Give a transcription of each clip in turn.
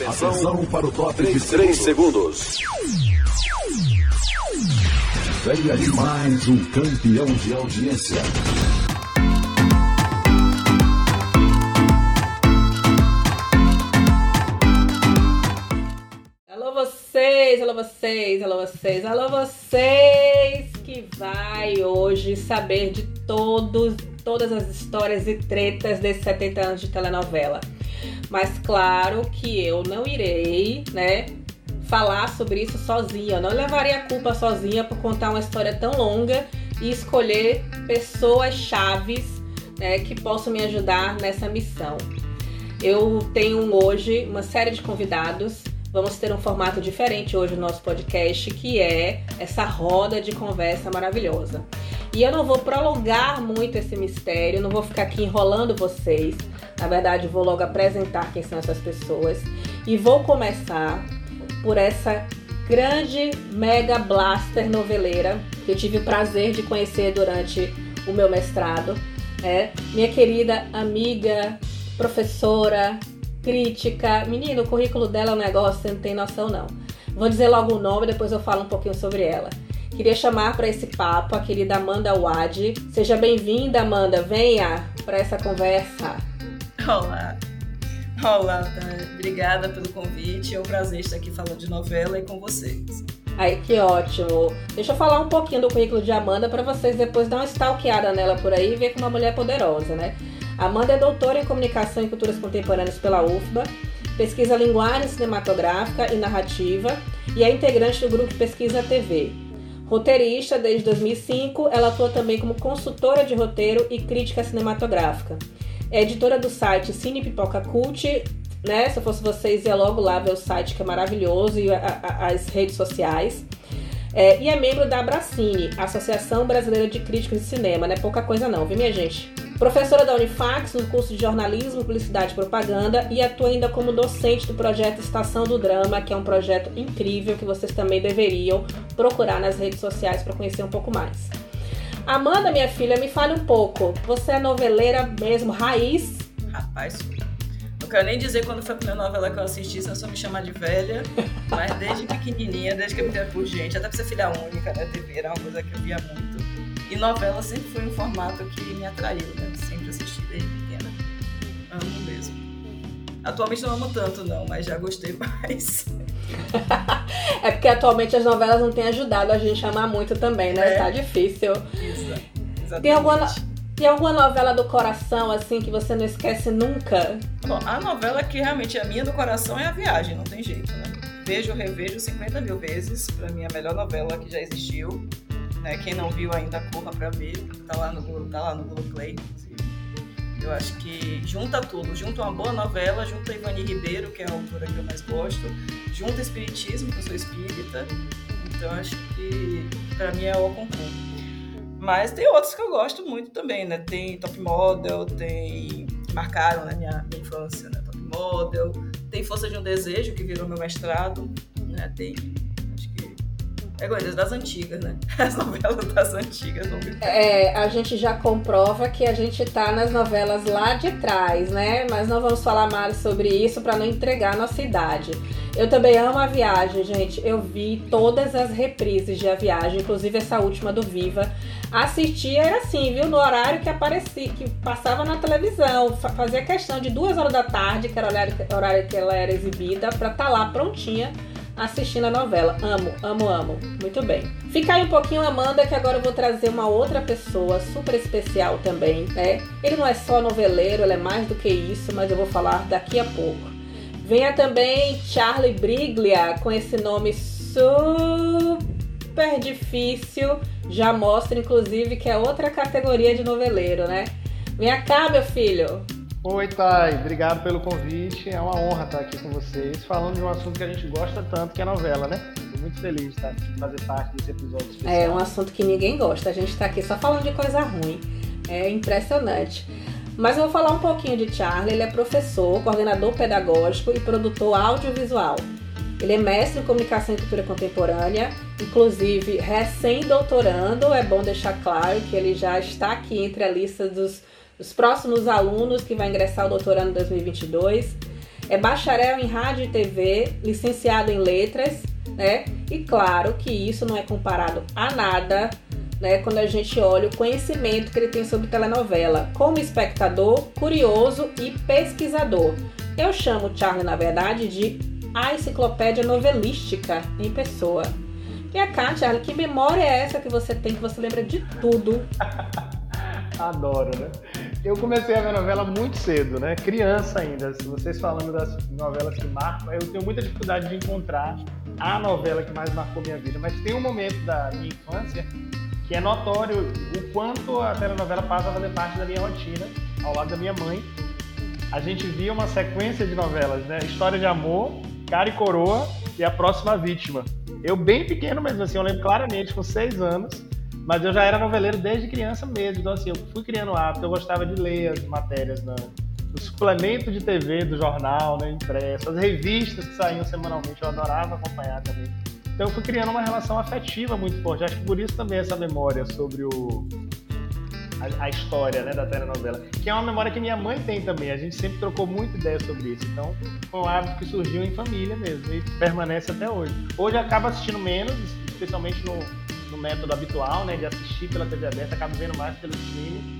Atenção, Atenção para o top de 3 segundos. Venha de mais um campeão de audiência. Alô vocês, alô vocês, alô vocês, alô vocês que vai hoje saber de todos, todas as histórias e tretas desses 70 anos de telenovela. Mas claro que eu não irei, né, falar sobre isso sozinha. Eu não levaria a culpa sozinha por contar uma história tão longa e escolher pessoas chaves né, que possam me ajudar nessa missão. Eu tenho hoje uma série de convidados. Vamos ter um formato diferente hoje no nosso podcast, que é essa roda de conversa maravilhosa. E eu não vou prolongar muito esse mistério, não vou ficar aqui enrolando vocês. Na verdade, vou logo apresentar quem são essas pessoas e vou começar por essa grande mega blaster noveleira que eu tive o prazer de conhecer durante o meu mestrado. É, minha querida amiga, professora, crítica. Menino, o currículo dela é um negócio, você não tem noção não. Vou dizer logo o nome, depois eu falo um pouquinho sobre ela. Queria chamar para esse papo a querida Amanda Wad. Seja bem-vinda, Amanda. Venha para essa conversa. Olá. Olá, obrigada pelo convite. É um prazer estar aqui falando de novela e com vocês. Ai, que ótimo. Deixa eu falar um pouquinho do currículo de Amanda para vocês depois dar uma stalkeada nela por aí e ver que uma mulher poderosa, né? Amanda é doutora em Comunicação e Culturas Contemporâneas pela UFBA, pesquisa linguagem cinematográfica e narrativa e é integrante do grupo Pesquisa TV. Roteirista desde 2005, ela atua também como consultora de roteiro e crítica cinematográfica. É editora do site Cine Pipoca Cult, né? Se eu fosse vocês, ia logo lá ver o site que é maravilhoso e a, a, as redes sociais. É, e é membro da Abracine, Associação Brasileira de Críticos de Cinema, não é pouca coisa não, viu minha gente? Professora da Unifax no curso de Jornalismo, Publicidade e Propaganda e atua ainda como docente do projeto Estação do Drama, que é um projeto incrível que vocês também deveriam procurar nas redes sociais para conhecer um pouco mais. Amanda, minha filha, me fale um pouco. Você é noveleira mesmo, raiz? Rapaz, não quero nem dizer quando foi a primeira novela que eu assisti, senão só me chamar de velha. Mas desde pequenininha, desde que eu me entendo por gente, até pra ser filha única, né? TV era uma coisa que eu via muito. E novela sempre foi um formato que me atraiu, né? Sempre assisti desde pequena. Amo mesmo. Atualmente não amo tanto, não, mas já gostei mais. é porque atualmente as novelas não têm ajudado a gente a amar muito também, né? É. Tá difícil. Isso, exatamente. Tem alguma, tem alguma novela do coração, assim, que você não esquece nunca? Bom, a novela que realmente é a minha do coração é A Viagem, não tem jeito, né? Vejo, revejo 50 mil vezes. Pra mim, a melhor novela que já existiu. Né? Quem não viu ainda, corra pra ver. Tá lá no, tá lá no Globoplay, inclusive. Eu acho que junta tudo, junta uma boa novela, junta Ivani Ribeiro, que é a autora que eu mais gosto, junta Espiritismo, que eu sou espírita, então acho que para mim é o concurso. Mas tem outros que eu gosto muito também, né? Tem Top Model, tem marcaram na né, minha, minha infância, né? Top Model, tem Força de um Desejo, que virou meu mestrado, né? Tem é coisas das antigas, né? As novelas das antigas. É, a gente já comprova que a gente tá nas novelas lá de trás, né? Mas não vamos falar mais sobre isso para não entregar nossa idade. Eu também amo a viagem, gente. Eu vi todas as reprises de a viagem, inclusive essa última do Viva. Assistia era assim, viu? No horário que aparecia, que passava na televisão. Fazia questão de duas horas da tarde, que era o horário, horário que ela era exibida, pra estar tá lá prontinha assistindo a novela. Amo, amo, amo. Muito bem. Fica aí um pouquinho, Amanda, que agora eu vou trazer uma outra pessoa super especial também, né? Ele não é só noveleiro, ele é mais do que isso, mas eu vou falar daqui a pouco. Venha também Charlie Briglia, com esse nome super difícil. Já mostra, inclusive, que é outra categoria de noveleiro, né? Vem cá, meu filho. Oi, Thay. Obrigado pelo convite. É uma honra estar aqui com vocês, falando de um assunto que a gente gosta tanto, que é novela, né? Estou muito feliz de, fazer parte desse episódio especial. É um assunto que ninguém gosta. A gente está aqui só falando de coisa ruim. É impressionante. Mas eu vou falar um pouquinho de Charlie. Ele é professor, coordenador pedagógico e produtor audiovisual. Ele é mestre em comunicação e cultura contemporânea, inclusive recém-doutorando. É bom deixar claro que ele já está aqui entre a lista dos os próximos alunos que vai ingressar o doutorando 2022. É bacharel em rádio e TV, licenciado em letras, né? E claro que isso não é comparado a nada, né? Quando a gente olha o conhecimento que ele tem sobre telenovela, como espectador, curioso e pesquisador. Eu chamo Charlie, na verdade, de a enciclopédia novelística em pessoa. E a cá, Charlie, que memória é essa que você tem que você lembra de tudo? Adoro, né? Eu comecei a ver novela muito cedo, né? Criança ainda. Se vocês falando das novelas que marcam, eu tenho muita dificuldade de encontrar a novela que mais marcou minha vida. Mas tem um momento da minha infância que é notório o quanto a telenovela passa a fazer parte da minha rotina, ao lado da minha mãe. A gente via uma sequência de novelas, né? História de Amor, Cara e Coroa e A Próxima Vítima. Eu bem pequeno mesmo, assim, eu lembro claramente, com seis anos, mas eu já era noveleiro desde criança mesmo. Então, assim, eu fui criando hábito, eu gostava de ler as matérias no, suplemento de TV do jornal, né, impresso, as revistas que saíam semanalmente, eu adorava acompanhar também. Então, eu fui criando uma relação afetiva muito forte. Acho que por isso também essa memória sobre o, a, a, história né, da telenovela, que é uma memória que minha mãe tem também. A gente sempre trocou muita ideia sobre isso. Então, foi um hábito que surgiu em família mesmo e permanece até hoje. Hoje acaba assistindo menos, especialmente no método habitual, né, de assistir pela TV aberta, acabo vendo mais pelo streaming.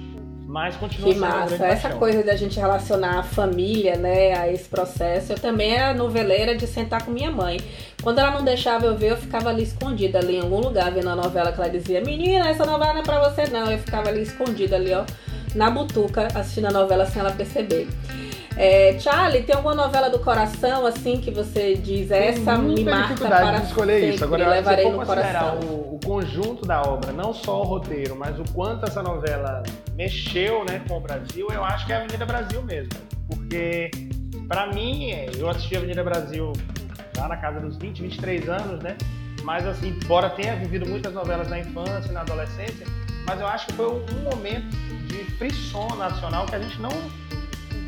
Mas continua que massa. Essa coisa da gente relacionar a família, né, a esse processo. Eu também era noveleira de sentar com minha mãe. Quando ela não deixava eu ver, eu ficava ali escondida ali em algum lugar vendo a novela que ela dizia: "Menina, essa novela não é para você não". Eu ficava ali escondida ali, ó, na butuca, assistindo a novela sem ela perceber. É, Charlie, tem alguma novela do coração assim que você diz essa me marca para de escolher sempre, isso. Agora, levarei se for no coração. O, o, conjunto da obra, não só o roteiro, mas o quanto essa novela mexeu, né, com o Brasil, eu acho que é a Avenida Brasil mesmo, porque para mim, eu assisti a Avenida Brasil já na casa dos 20, 23 anos, né? Mas assim, embora tenha vivido muitas novelas na infância e na adolescência, mas eu acho que foi um momento de frisson nacional que a gente não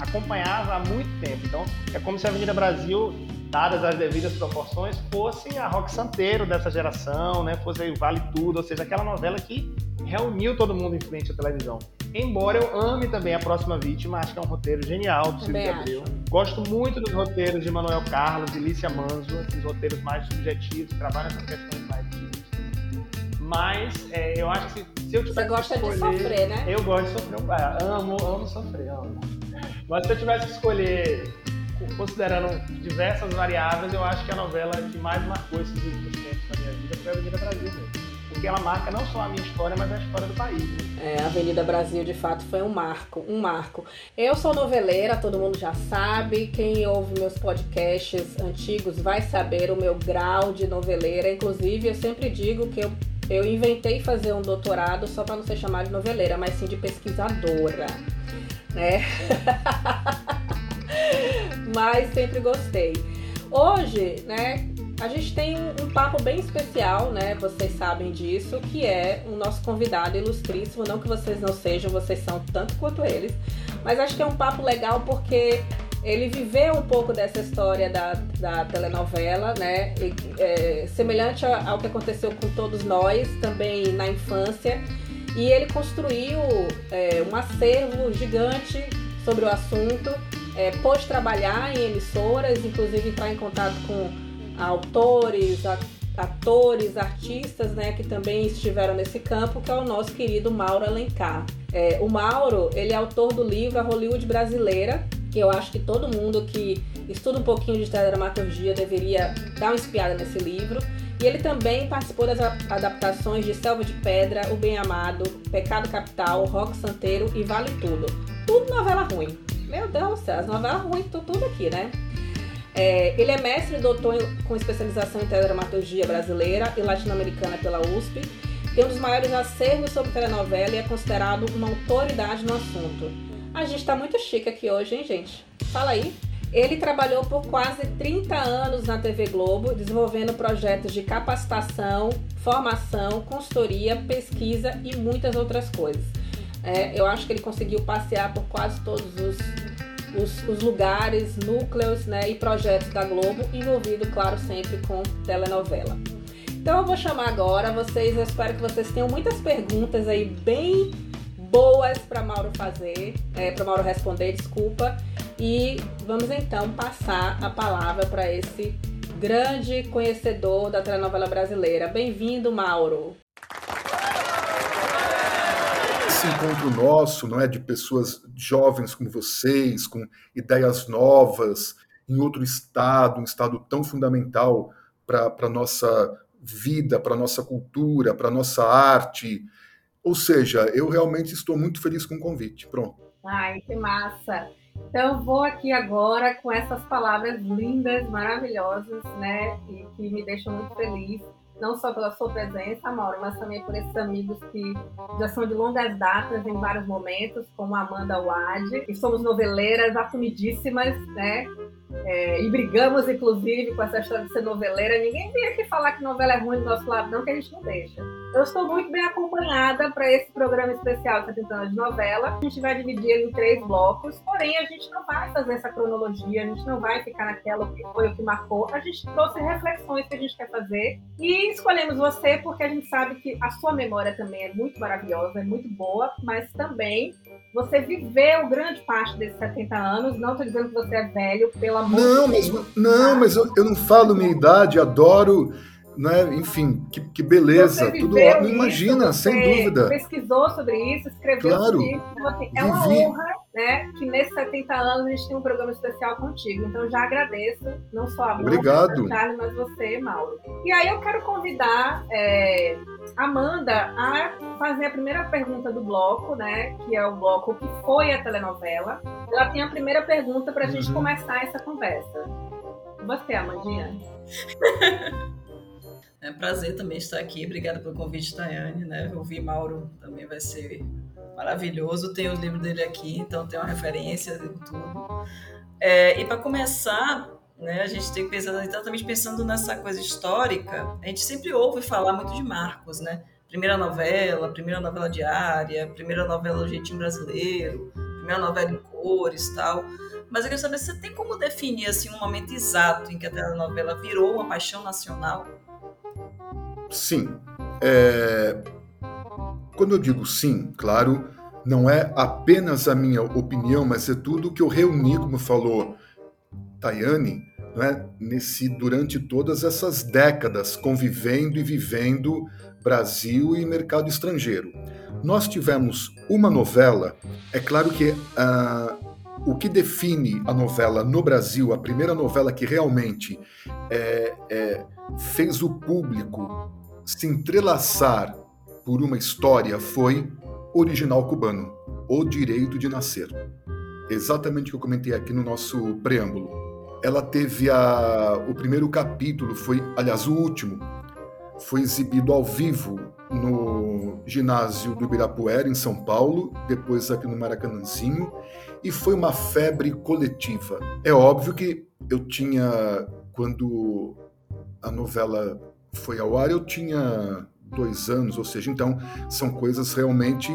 acompanhava há muito tempo. Então, é como se a Avenida Brasil, dadas as devidas proporções, fosse a Rock Santeiro dessa geração, né? Fosse o Vale Tudo, ou seja, aquela novela que reuniu todo mundo em frente à televisão. Embora eu ame também A Próxima Vítima, acho que é um roteiro genial do Silvio Gabriel. Gosto muito dos roteiros de Manuel Carlos, de Lícia Manzo, esses roteiros mais subjetivos, que trabalham essas questões mais mas é, eu acho que se eu tivesse Você gosta escolher, de sofrer, né? Eu gosto de sofrer. amo, amo sofrer, amo. Mas se eu tivesse que escolher, considerando diversas variáveis, eu acho que a novela que mais marcou esses últimos tempos na minha vida foi a Avenida Brasil. Porque ela marca não só a minha história, mas a história do país. Né? É, a Avenida Brasil de fato foi um marco, um marco. Eu sou noveleira, todo mundo já sabe. Quem ouve meus podcasts antigos vai saber o meu grau de noveleira. Inclusive, eu sempre digo que eu eu inventei fazer um doutorado só para não ser chamada de noveleira, mas sim de pesquisadora né? Mas sempre gostei. Hoje, né, a gente tem um, papo bem especial, né? Vocês sabem disso, que é o nosso convidado ilustríssimo. Não que vocês não sejam, vocês são tanto quanto eles. Mas acho que é um papo legal porque ele viveu um pouco dessa história da, da telenovela, né? E, é, semelhante ao que aconteceu com todos nós, também na infância. E ele construiu é, um acervo gigante sobre o assunto, é, trabalhar em emissoras, inclusive entrar em contato com autores, atores, artistas, né, que também estiveram nesse campo, que é o nosso querido Mauro Alencar. É, o Mauro, ele é autor do livro A Hollywood Brasileira, que eu acho que todo mundo que estuda um pouquinho de teledramaturgia deveria dar uma espiada nesse livro. E ele também participou das adaptações de Selva de Pedra, O Bem Amado, Pecado Capital, Rock Santeiro e Vale Tudo. Tudo novela ruim. Meu Deus do céu, as novelas ruins estão tudo aqui, né? É, ele é mestre e doutor com especialização em teledramaturgia brasileira e latino-americana pela USP. Tem um dos maiores acervos sobre telenovela e é considerado uma autoridade no assunto. A gente tá muito chique aqui hoje, hein, gente? Fala aí. Ele trabalhou por quase 30 anos na TV Globo, desenvolvendo projetos de capacitação, formação, consultoria, pesquisa e muitas outras coisas. É, eu acho que ele conseguiu passear por quase todos os, os, os lugares, núcleos né, e projetos da Globo, envolvido, claro, sempre com telenovela. Então eu vou chamar agora vocês, eu espero que vocês tenham muitas perguntas aí bem boas para Mauro fazer, é, para Mauro responder, desculpa. E vamos então passar a palavra para esse grande conhecedor da telenovela brasileira. Bem-vindo, Mauro. Esse encontro nosso, não é, de pessoas jovens como vocês, com ideias novas, em outro estado, um estado tão fundamental para a nossa vida, para a nossa cultura, para a nossa arte. Ou seja, eu realmente estou muito feliz com o convite. Pronto. Ai, que massa! Então, vou aqui agora com essas palavras lindas, maravilhosas, né? E que me deixam muito feliz, não só pela sua presença, Mauro, mas também por esses amigos que já são de longas datas em vários momentos, como Amanda Wade, que somos noveleiras assumidíssimas, né? É, e brigamos, inclusive, com essa história de ser noveleira. Ninguém vem aqui falar que novela é ruim do nosso lado, não, que a gente não deixa. Eu estou muito bem acompanhada para esse programa especial 70 anos de novela. A gente vai dividir ele em três blocos, porém a gente não vai fazer essa cronologia, a gente não vai ficar naquela que foi o que marcou. A gente trouxe reflexões que a gente quer fazer e escolhemos você porque a gente sabe que a sua memória também é muito maravilhosa, é muito boa, mas também você viveu grande parte desses 70 anos. Não estou dizendo que você é velho, pelo amor não, de Deus. Mas, não, mas eu, eu não falo minha idade, adoro né? Enfim, que, que beleza, tudo ótimo. Imagina, sem dúvida. Pesquisou sobre isso, escreveu claro. sobre isso. Então, assim, é uma honra, né? Que nesses 70 anos a gente tem um programa especial contigo. Então já agradeço, não só a Obrigado. Charles, mas você, Mauro. E aí eu quero convidar é, Amanda a fazer a primeira pergunta do bloco, né? Que é o bloco que foi a telenovela. Ela tem a primeira pergunta para a uhum. gente começar essa conversa. Você, Amandinha. É um prazer também estar aqui. Obrigada pelo convite, Tayane. Né? Ouvir Mauro também vai ser maravilhoso. Tenho o livro dele aqui, então tem uma referência de tudo. É, e para começar, né, a gente tem que pensar exatamente pensando nessa coisa histórica. A gente sempre ouve falar muito de Marcos, né? Primeira novela, primeira novela diária, primeira novela do jeitinho brasileiro, primeira novela em cores, tal. Mas eu quero saber se você tem como definir assim um momento exato em que a telenovela virou uma paixão nacional Sim. É... Quando eu digo sim, claro, não é apenas a minha opinião, mas é tudo que eu reuni, como falou Tayane, é? Nesse, durante todas essas décadas, convivendo e vivendo Brasil e mercado estrangeiro. Nós tivemos uma novela, é claro que uh, o que define a novela no Brasil, a primeira novela que realmente é, é, fez o público se entrelaçar por uma história foi Original Cubano, O Direito de Nascer. Exatamente o que eu comentei aqui no nosso preâmbulo. Ela teve a, o primeiro capítulo, foi, aliás, o último, foi exibido ao vivo no ginásio do Ibirapuera, em São Paulo, depois aqui no Maracanãzinho, e foi uma febre coletiva. É óbvio que eu tinha, quando a novela foi ao ar, eu tinha dois anos, ou seja, então são coisas realmente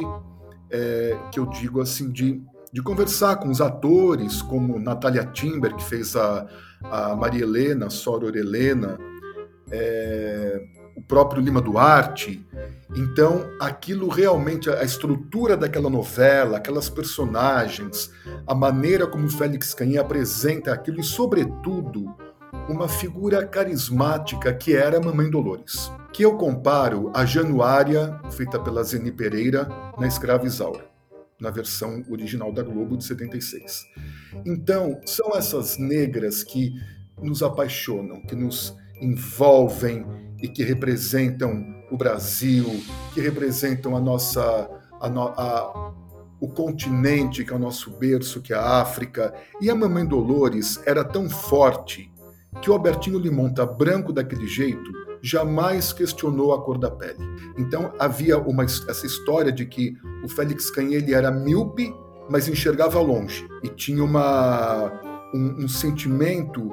é, que eu digo assim de, de conversar com os atores, como Natália Timber, que fez a, a Maria Helena, a Soror Helena, é, o próprio Lima Duarte. Então, aquilo realmente, a estrutura daquela novela, aquelas personagens, a maneira como Félix Canhê apresenta aquilo e, sobretudo, uma figura carismática que era a Mamãe Dolores, que eu comparo a Januária, feita pela Zeni Pereira, na Escrava Isaura, na versão original da Globo de 76. Então, são essas negras que nos apaixonam, que nos envolvem e que representam o Brasil, que representam a nossa a, a, o continente que é o nosso berço, que é a África. E a Mamãe Dolores era tão forte que o Albertinho Limonta, branco daquele jeito, jamais questionou a cor da pele. Então havia uma, essa história de que o Félix Canhele era míope, mas enxergava longe e tinha uma, um, um sentimento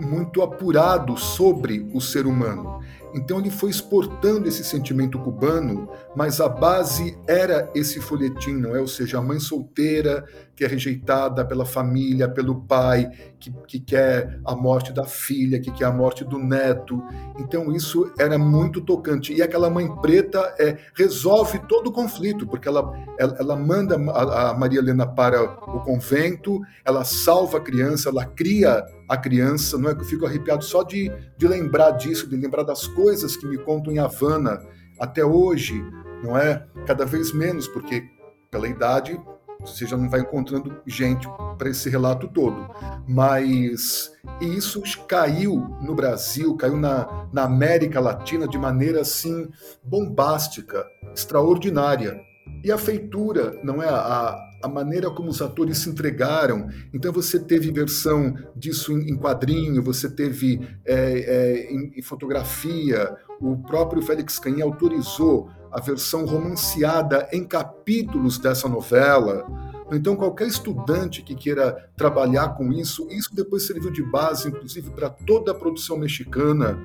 muito apurado sobre o ser humano. Então ele foi exportando esse sentimento cubano, mas a base era esse folhetim, não é? Ou seja, a mãe solteira que é rejeitada pela família, pelo pai, que, que quer a morte da filha, que quer a morte do neto. Então isso era muito tocante. E aquela mãe preta é, resolve todo o conflito, porque ela, ela, ela manda a, a Maria Helena para o convento, ela salva a criança, ela cria a criança, não é que eu fico arrepiado só de, de lembrar disso, de lembrar das coisas que me contam em Havana até hoje, não é? Cada vez menos, porque pela idade você já não vai encontrando gente para esse relato todo. Mas isso caiu no Brasil, caiu na, na América Latina de maneira assim bombástica, extraordinária. E a feitura, não é? A, a maneira como os atores se entregaram. Então você teve versão disso em, quadrinho, você teve é, é, em, em, fotografia. O próprio Félix Canhim autorizou a versão romanceada em capítulos dessa novela. Então, qualquer estudante que queira trabalhar com isso, isso depois serviu de base, inclusive, para toda a produção mexicana.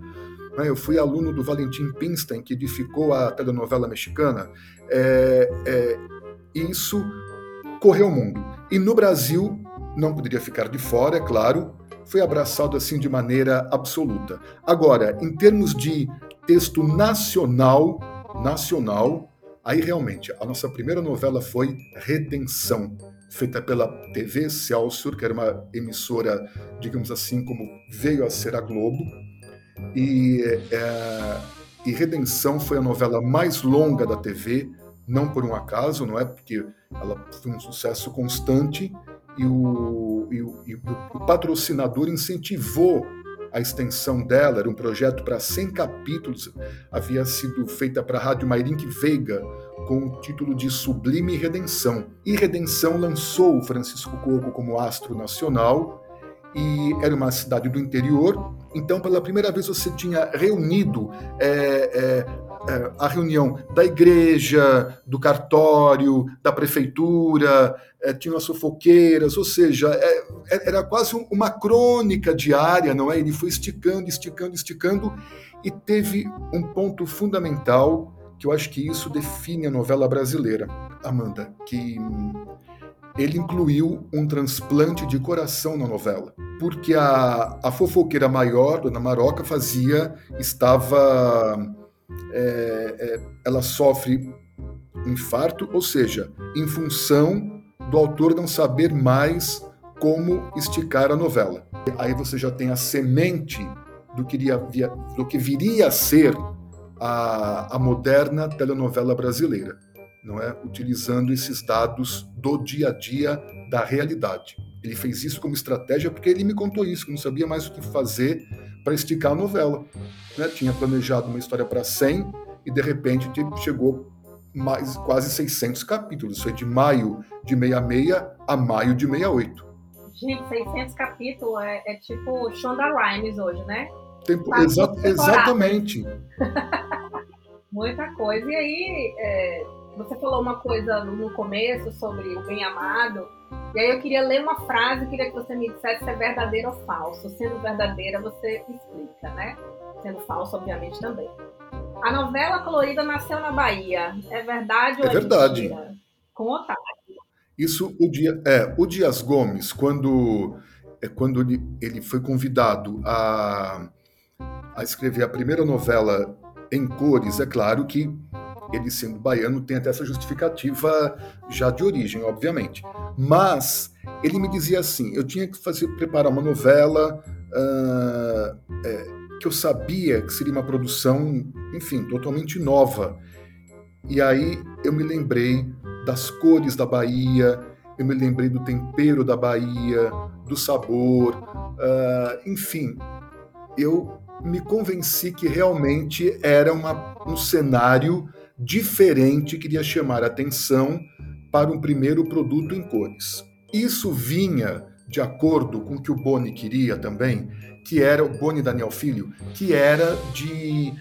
Né? Eu fui aluno do Valentim Pinstein, que edificou a telenovela mexicana. É, é, isso correu o mundo. E no Brasil, não poderia ficar de fora, é claro, foi abraçado assim de maneira absoluta. Agora, em termos de texto nacional, nacional, aí realmente a nossa primeira novela foi Redenção, feita pela TV Celsius, que era uma emissora, digamos assim, como veio a ser a Globo. E, é, e Redenção foi a novela mais longa da TV, não por um acaso, não é? Porque ela foi um sucesso constante. E o, e o, e o patrocinador incentivou a extensão dela, era um projeto para 100 capítulos, havia sido feita para a Rádio Mairink Veiga, com o título de Sublime Redenção. E Redenção lançou Francisco Coco como astro nacional, e era uma cidade do interior, então pela primeira vez você tinha reunido é, é, é, a reunião da igreja, do cartório, da prefeitura, é, tinham as fofoqueiras, ou seja, é, é, era quase uma crônica diária, não é? Ele foi esticando, esticando, esticando e teve um ponto fundamental que eu acho que isso define a novela brasileira, Amanda, que ele incluiu um transplante de coração na novela, porque a, a fofoqueira maior, Dona Maroca, fazia, estava é, é, ela sofre infarto, ou seja, em função do autor não saber mais como esticar a novela. Aí você já tem a semente do que, iria, do que viria a ser a, a moderna telenovela brasileira, não é? Utilizando esses dados do dia a dia da realidade. Ele fez isso como estratégia porque ele me contou isso, que não sabia mais o que fazer para esticar a novela. Né? Tinha planejado uma história para 100 e de repente chegou mais quase 600 capítulos. Foi de maio de 66 a maio de 68. Gente, 600 capítulos é, é tipo Shonda Rhimes hoje, né? Tempo, tá exa exatamente. Muita coisa. E aí, é, você falou uma coisa no começo sobre o bem amado. E aí eu queria ler uma frase, queria que você me dissesse se é verdadeiro ou falso. Sendo verdadeira, você explica, né? Sendo falso, obviamente, também. A novela colorida nasceu na Bahia. É verdade ou é, é verdade. mentira? Conta. Isso, o, dia, é, o Dias Gomes, quando, é, quando ele, ele foi convidado a, a escrever a primeira novela em cores, é claro que ele sendo baiano tem até essa justificativa já de origem, obviamente. Mas ele me dizia assim: eu tinha que fazer preparar uma novela uh, é, que eu sabia que seria uma produção, enfim, totalmente nova. E aí eu me lembrei das cores da Bahia, eu me lembrei do tempero da Bahia, do sabor, uh, enfim, eu me convenci que realmente era uma, um cenário diferente queria chamar atenção para um primeiro produto em cores. Isso vinha de acordo com o que o Boni queria também, que era o Boni Daniel Filho, que era de,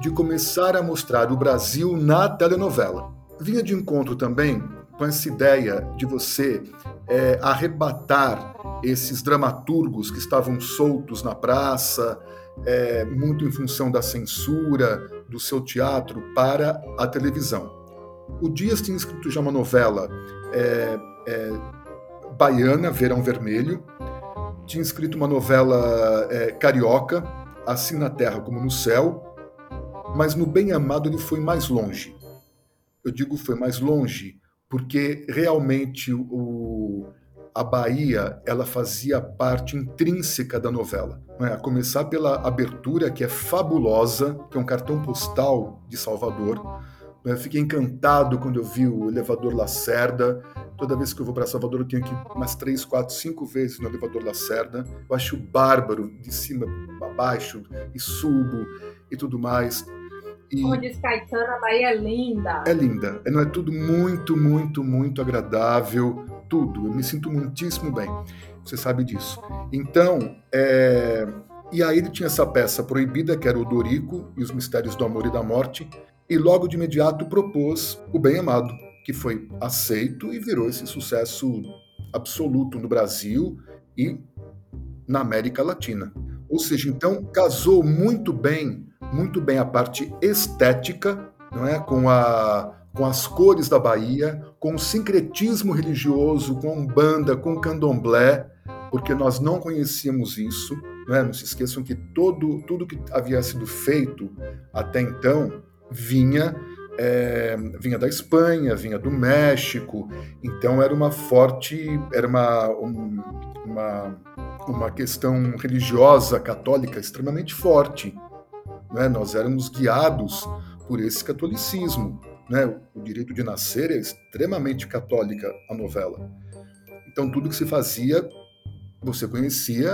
de começar a mostrar o Brasil na telenovela. Vinha de encontro também com essa ideia de você é, arrebatar esses dramaturgos que estavam soltos na praça, é, muito em função da censura do seu teatro para a televisão. O Dias tinha escrito já uma novela é, é, baiana, Verão Vermelho, tinha escrito uma novela é, carioca, Assim na Terra como no Céu, mas no Bem Amado ele foi mais longe. Eu digo foi mais longe porque realmente o, a Bahia ela fazia parte intrínseca da novela. Né? A começar pela abertura, que é fabulosa, que é um cartão postal de Salvador. Eu fiquei encantado quando eu vi o elevador Lacerda. Toda vez que eu vou para Salvador, eu tenho que ir umas três, quatro, cinco vezes no elevador Lacerda. Eu acho bárbaro, de cima a baixo, e subo e tudo mais. E Como diz Caetano, a Bahia é linda. É linda. Não é tudo muito, muito, muito agradável. Tudo. Eu me sinto muitíssimo bem. Você sabe disso. Então, é... e aí ele tinha essa peça proibida, que era o Dorico e os Mistérios do Amor e da Morte, e logo de imediato propôs o Bem Amado, que foi aceito e virou esse sucesso absoluto no Brasil e na América Latina. Ou seja, então casou muito bem muito bem a parte estética, não é, com a com as cores da Bahia, com o sincretismo religioso, com a umbanda, com candomblé, porque nós não conhecíamos isso. Não, é? não se esqueçam que todo, tudo que havia sido feito até então vinha é, vinha da Espanha, vinha do México, então era uma forte, era uma, um, uma, uma questão religiosa católica extremamente forte. Né? Nós éramos guiados por esse catolicismo. Né? O direito de nascer é extremamente católica a novela. Então tudo que se fazia, você conhecia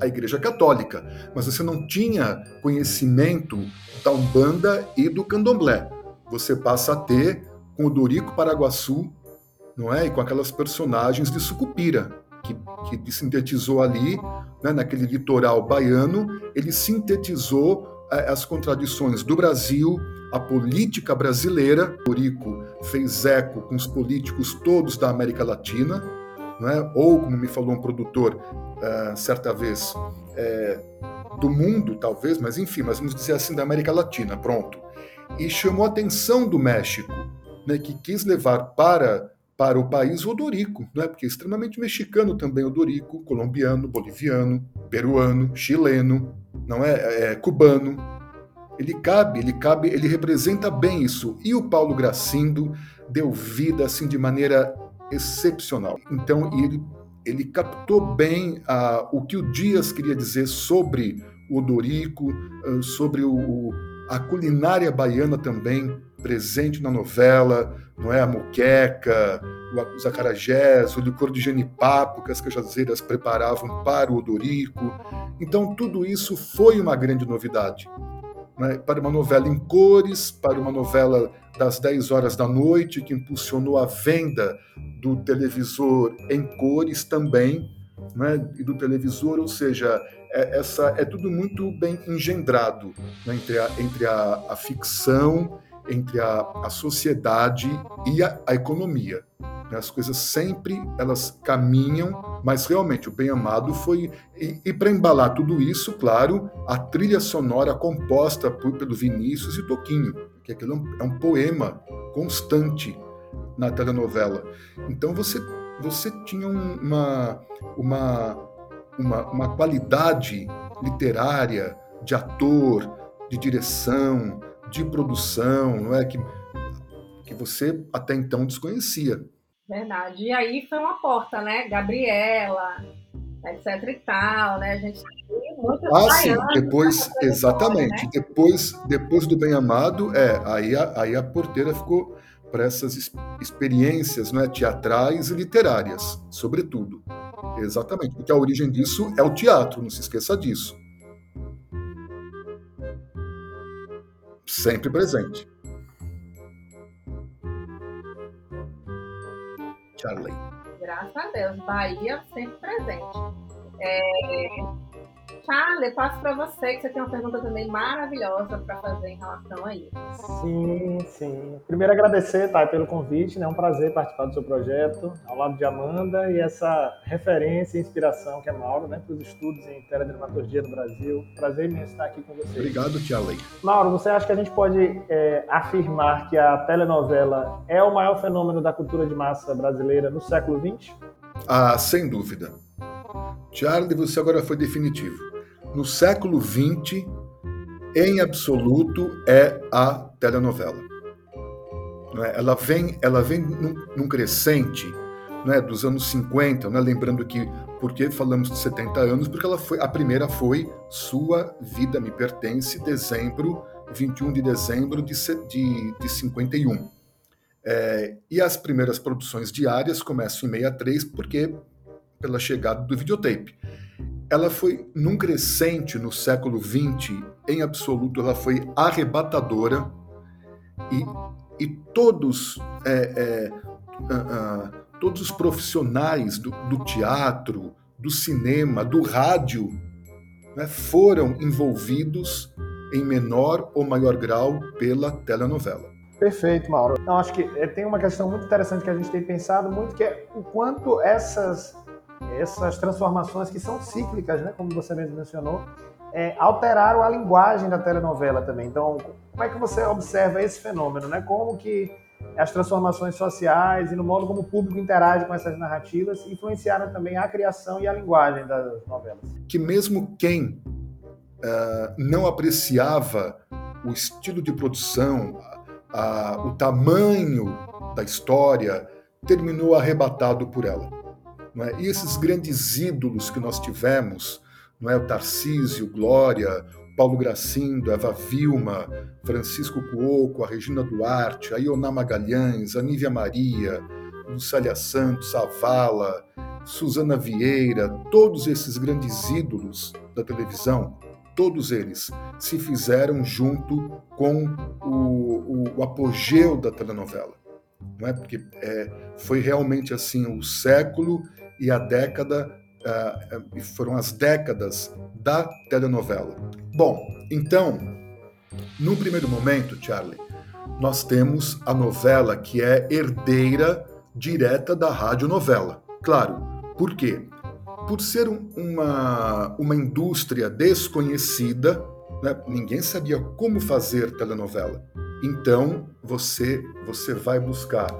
a Igreja Católica, mas você não tinha conhecimento da Umbanda e do Candomblé. Você passa a ter com o Dorico Paraguaçu, não é? E com aquelas personagens de Sucupira, que, que sintetizou ali, né, naquele litoral baiano, ele sintetizou é, as contradições do Brasil, a política brasileira. Eurico fez eco com os políticos todos da América Latina, é? ou, como me falou um produtor uh, certa vez, é, do mundo, talvez, mas enfim, mas vamos dizer assim, da América Latina, pronto. E chamou a atenção do México, né, que quis levar para para o país o Odorico, né? porque é extremamente mexicano também o Odorico, colombiano, boliviano, peruano, chileno, não é? é? é, cubano. Ele cabe, ele cabe, ele representa bem isso. E o Paulo Gracindo deu vida assim de maneira excepcional. Então ele ele captou bem uh, o que o Dias queria dizer sobre o Odorico, uh, sobre o, a culinária baiana também presente na novela, não é? A moqueca, os acarajés, o licor de genipapo que as cajazeiras preparavam para o odorico. Então, tudo isso foi uma grande novidade. Né? Para uma novela em cores, para uma novela das 10 horas da noite, que impulsionou a venda do televisor em cores também, né? e do televisor, ou seja, é, essa, é tudo muito bem engendrado né? entre, a, entre a, a ficção entre a, a sociedade e a, a economia. As coisas sempre elas caminham, mas realmente o Bem Amado foi e, e para embalar tudo isso, claro, a trilha sonora composta por, pelo Vinícius e Toquinho, que aquilo é um, é um poema constante na telenovela. Então você você tinha uma uma uma, uma qualidade literária de ator, de direção, de produção, não é que que você até então desconhecia. Verdade. E aí foi uma porta, né? Gabriela, etc e tal, né? A gente ah, sim, depois, exatamente. Né? Depois, depois do Bem Amado, é, aí a, aí a porteira ficou para essas experiências né, teatrais e literárias, sobretudo. Exatamente, porque a origem disso é o teatro, não se esqueça disso. sempre presente. Charlie. Graças a Deus, Bahia sempre presente. É... Charlie, passo para você, que você tem uma pergunta também maravilhosa para fazer em relação a isso. Sim, sim. Primeiro agradecer, Thay, pelo convite, né? É um prazer participar do seu projeto, ao lado de Amanda, e essa referência e inspiração que é Mauro, né, para os estudos em teledramaturgia no Brasil. Prazer imenso estar aqui com você. Obrigado, Charlie. Mauro, você acha que a gente pode é, afirmar que a telenovela é o maior fenômeno da cultura de massa brasileira no século XX? Ah, sem dúvida. Charlie, você agora foi definitivo. No século XX, em absoluto, é a telenovela. É? Ela vem, ela vem num, num crescente né, dos anos 50, né, lembrando que, por que falamos de 70 anos? Porque ela foi, a primeira foi Sua Vida Me Pertence, dezembro, 21 de dezembro de, de, de 51. É, e as primeiras produções diárias começam em 63, porque pela chegada do videotape. Ela foi num crescente no século XX, em absoluto, ela foi arrebatadora e, e todos, é, é, uh, uh, todos os profissionais do, do, teatro, do cinema, do rádio, né, foram envolvidos em menor ou maior grau pela telenovela. Perfeito, Mauro. Então, acho que é, tem uma questão muito interessante que a gente tem pensado muito, que é o quanto essas essas transformações que são cíclicas, né, como você mesmo mencionou, é, alteraram a linguagem da telenovela também. Então, como é que você observa esse fenômeno, né? Como que as transformações sociais e no modo como o público interage com essas narrativas influenciaram também a criação e a linguagem das novelas? Que mesmo quem uh, não apreciava o estilo de produção, o tamanho da história, terminou arrebatado por ela. É? E esses grandes ídolos que nós tivemos, não é? o Tarcísio, Glória, Paulo Gracindo, Eva Vilma, Francisco Cuoco, a Regina Duarte, a Ioná Magalhães, a Nívia Maria, Lucélia Santos, a Vala, Suzana Vieira, todos esses grandes ídolos da televisão, todos eles se fizeram junto com o, o, o apogeu da telenovela. Não é? Porque é, foi realmente assim o século e a década uh, foram as décadas da telenovela. Bom, então, no primeiro momento, Charlie, nós temos a novela que é herdeira direta da radionovela. Claro, por quê? Por ser uma, uma indústria desconhecida, né? ninguém sabia como fazer telenovela. Então você você vai buscar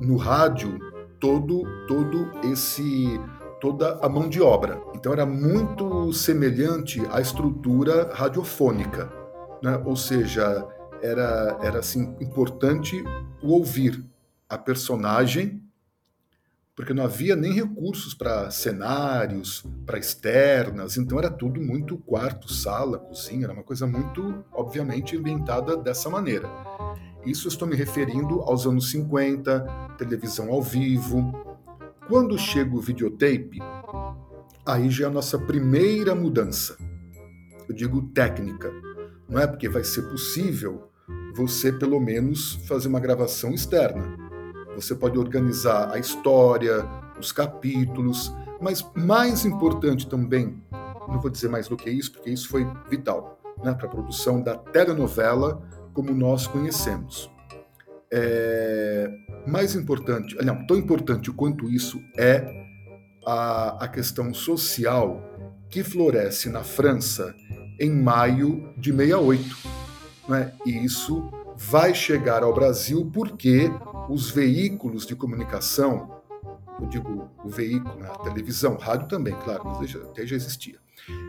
no rádio todo todo esse toda a mão de obra. Então era muito semelhante à estrutura radiofônica, né? ou seja, era era assim importante o ouvir a personagem, porque não havia nem recursos para cenários, para externas, então era tudo muito quarto, sala, cozinha, era uma coisa muito, obviamente, inventada dessa maneira. Isso estou me referindo aos anos 50, televisão ao vivo. Quando chega o videotape, aí já é a nossa primeira mudança. Eu digo técnica, não é porque vai ser possível você pelo menos fazer uma gravação externa. Você pode organizar a história, os capítulos, mas mais importante também, não vou dizer mais do que isso, porque isso foi vital né, para a produção da telenovela como nós conhecemos. É, mais importante, não, tão importante quanto isso é a, a questão social que floresce na França em maio de 68. Né? E isso vai chegar ao Brasil porque os veículos de comunicação, eu digo o veículo, né? a televisão, rádio também, claro, mas até já existia,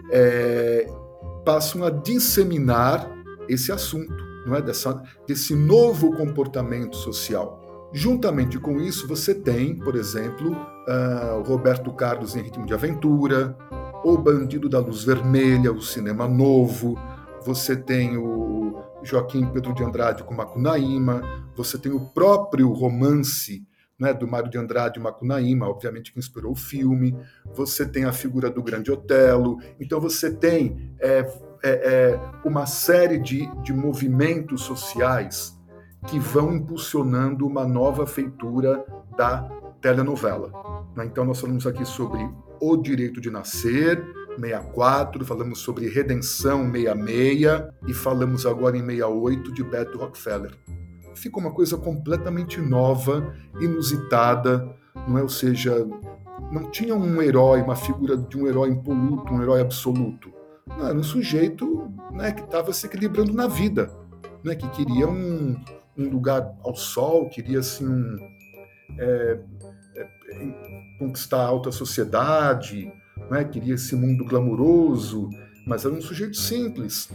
é, passam a disseminar esse assunto não é? Dessa, desse novo comportamento social. Juntamente com isso, você tem, por exemplo, uh, Roberto Carlos em Ritmo de Aventura, O Bandido da Luz Vermelha, o Cinema Novo, você tem o Joaquim Pedro de Andrade com Macunaíma, você tem o próprio romance né, do Mário de Andrade Macunaíma, obviamente que inspirou o filme, você tem a figura do Grande Otelo, então você tem é, é, é, uma série de, de movimentos sociais que vão impulsionando uma nova feitura da telenovela. Né? Então, nós falamos aqui sobre o direito de nascer, 64, falamos sobre Redenção 66 e falamos agora em 68 de Beto Rockefeller. Ficou uma coisa completamente nova, inusitada, não é? Ou seja, não tinha um herói, uma figura de um herói impoluto, um herói absoluto. Não, era um sujeito né, que estava se equilibrando na vida, né, que queria um, um lugar ao sol, queria assim, um, é, é, conquistar a alta sociedade, né, queria esse mundo glamuroso, mas era um sujeito simples.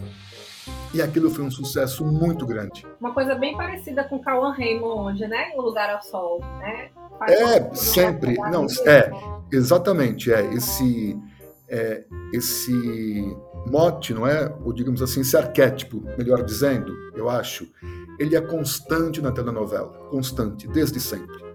E aquilo foi um sucesso muito grande. Uma coisa bem parecida com Cauã Raymond hoje, né? O Lugar ao Sol, né? Faz é, sempre. Não, é, exatamente. É esse, é, esse mote, não é? Ou digamos assim, esse arquétipo, melhor dizendo, eu acho, ele é constante na telenovela, constante, desde sempre.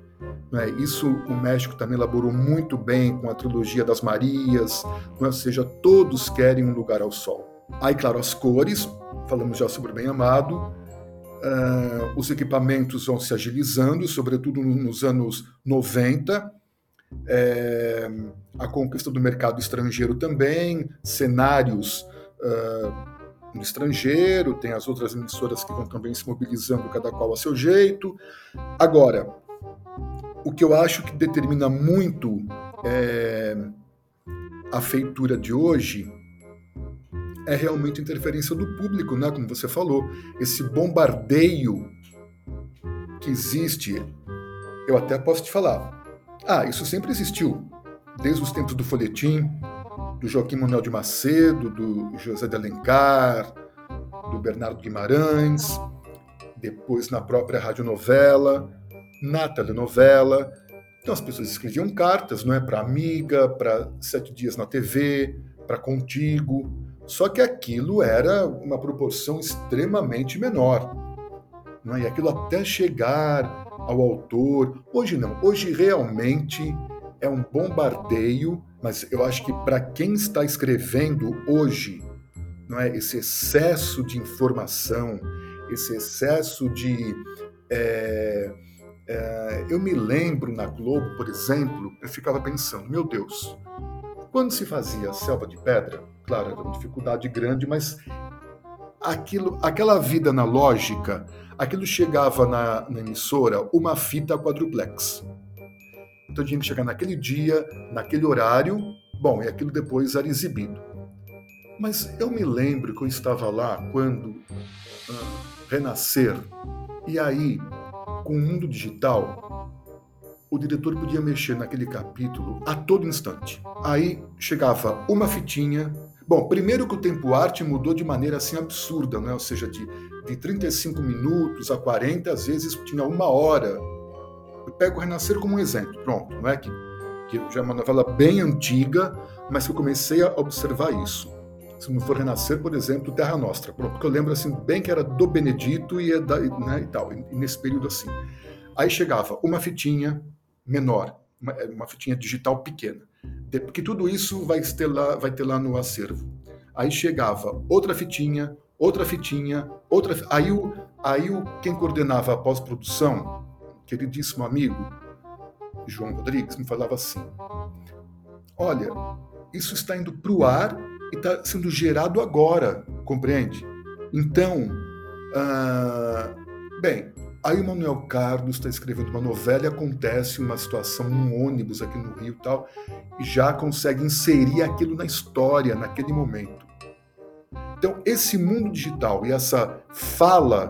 É? Isso o México também elaborou muito bem com a trilogia das Marias, é? ou seja, todos querem um lugar ao sol. Aí, claro, as cores, falamos já sobre o Bem Amado, uh, os equipamentos vão se agilizando, sobretudo nos anos 90, é, a conquista do mercado estrangeiro também, cenários uh, no estrangeiro, tem as outras emissoras que vão também se mobilizando, cada qual a seu jeito. Agora, o que eu acho que determina muito é, a feitura de hoje é realmente a interferência do público, né? Como você falou, esse bombardeio que existe. Eu até posso te falar. Ah, isso sempre existiu, desde os tempos do folhetim, do Joaquim Manuel de Macedo, do José de Alencar, do Bernardo Guimarães, depois na própria radionovela, na telenovela. Então as pessoas escreviam cartas, não é, para amiga, para sete dias na TV, para contigo. Só que aquilo era uma proporção extremamente menor. Não é? E aquilo até chegar ao autor. Hoje não. Hoje realmente é um bombardeio, mas eu acho que para quem está escrevendo hoje, não é esse excesso de informação, esse excesso de é, é, eu me lembro na Globo, por exemplo, eu ficava pensando, meu Deus, quando se fazia Selva de Pedra, claro, era uma dificuldade grande, mas aquilo, aquela vida analógica, aquilo chegava na, na emissora uma fita quadruplex. Então tinha que chegar naquele dia, naquele horário, bom, e aquilo depois era exibido. Mas eu me lembro que eu estava lá quando Renascer, e aí, com o mundo digital, o diretor podia mexer naquele capítulo a todo instante. Aí chegava uma fitinha. Bom, primeiro que o tempo arte mudou de maneira assim absurda, né? ou seja, de, de 35 minutos a 40, às vezes tinha uma hora. Eu pego o Renascer como um exemplo, pronto, não é que, que já é uma novela bem antiga, mas que eu comecei a observar isso. Se não for Renascer, por exemplo, Terra Nostra, pronto, porque eu lembro assim bem que era do Benedito e, da, né, e tal, e nesse período assim. Aí chegava uma fitinha, menor, uma, é, uma fitinha digital pequena. Porque tudo isso vai ter, lá, vai ter lá no acervo. Aí chegava outra fitinha, outra fitinha, outra. Aí, o, aí o, quem coordenava a pós-produção, queridíssimo amigo, João Rodrigues, me falava assim: Olha, isso está indo para o ar e está sendo gerado agora, compreende? Então, uh, bem, Aí o Manuel Carlos está escrevendo uma novela e acontece uma situação num ônibus aqui no Rio e tal, e já consegue inserir aquilo na história, naquele momento. Então, esse mundo digital e essa fala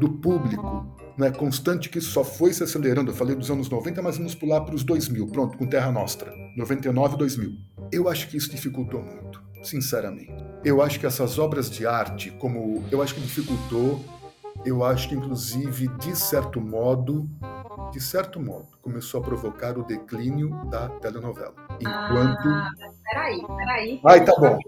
do público né, constante que só foi se acelerando, eu falei dos anos 90, mas vamos pular para os 2000, pronto, com Terra Nostra, 99 2000. Eu acho que isso dificultou muito, sinceramente. Eu acho que essas obras de arte, como eu acho que dificultou eu acho que inclusive de certo modo, de certo modo, começou a provocar o declínio da telenovela. Enquanto ah, peraí, peraí. Ai, tá bom.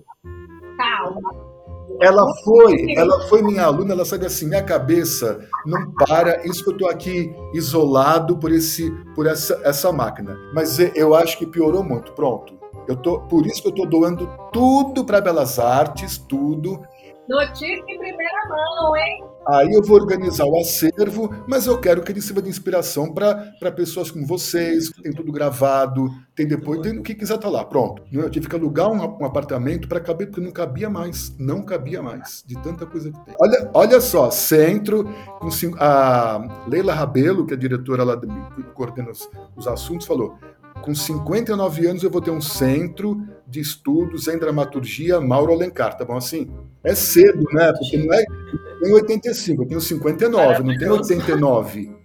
Calma. Ela foi, ela foi minha aluna, ela sabe assim, minha cabeça não para, isso que eu estou aqui isolado por esse por essa, essa máquina. Mas eu acho que piorou muito. Pronto. Eu tô, por isso que eu estou doando tudo para Belas Artes, tudo. Notícia em primeira mão, hein? Aí eu vou organizar o acervo, mas eu quero que ele sirva de inspiração para pessoas como vocês, que tem tudo gravado, tem depois, tem o que quiser estar tá lá. Pronto. Eu tive que alugar um, um apartamento para caber, porque não cabia mais. Não cabia mais, de tanta coisa que tem. Olha, olha só, centro, com a Leila Rabelo, que é diretora lá que coordena os, os assuntos, falou: com 59 anos eu vou ter um centro de estudos em dramaturgia Mauro Alencar, tá bom assim? É cedo, né? Porque não é. Eu tenho 85, eu tenho 59, não tenho 89.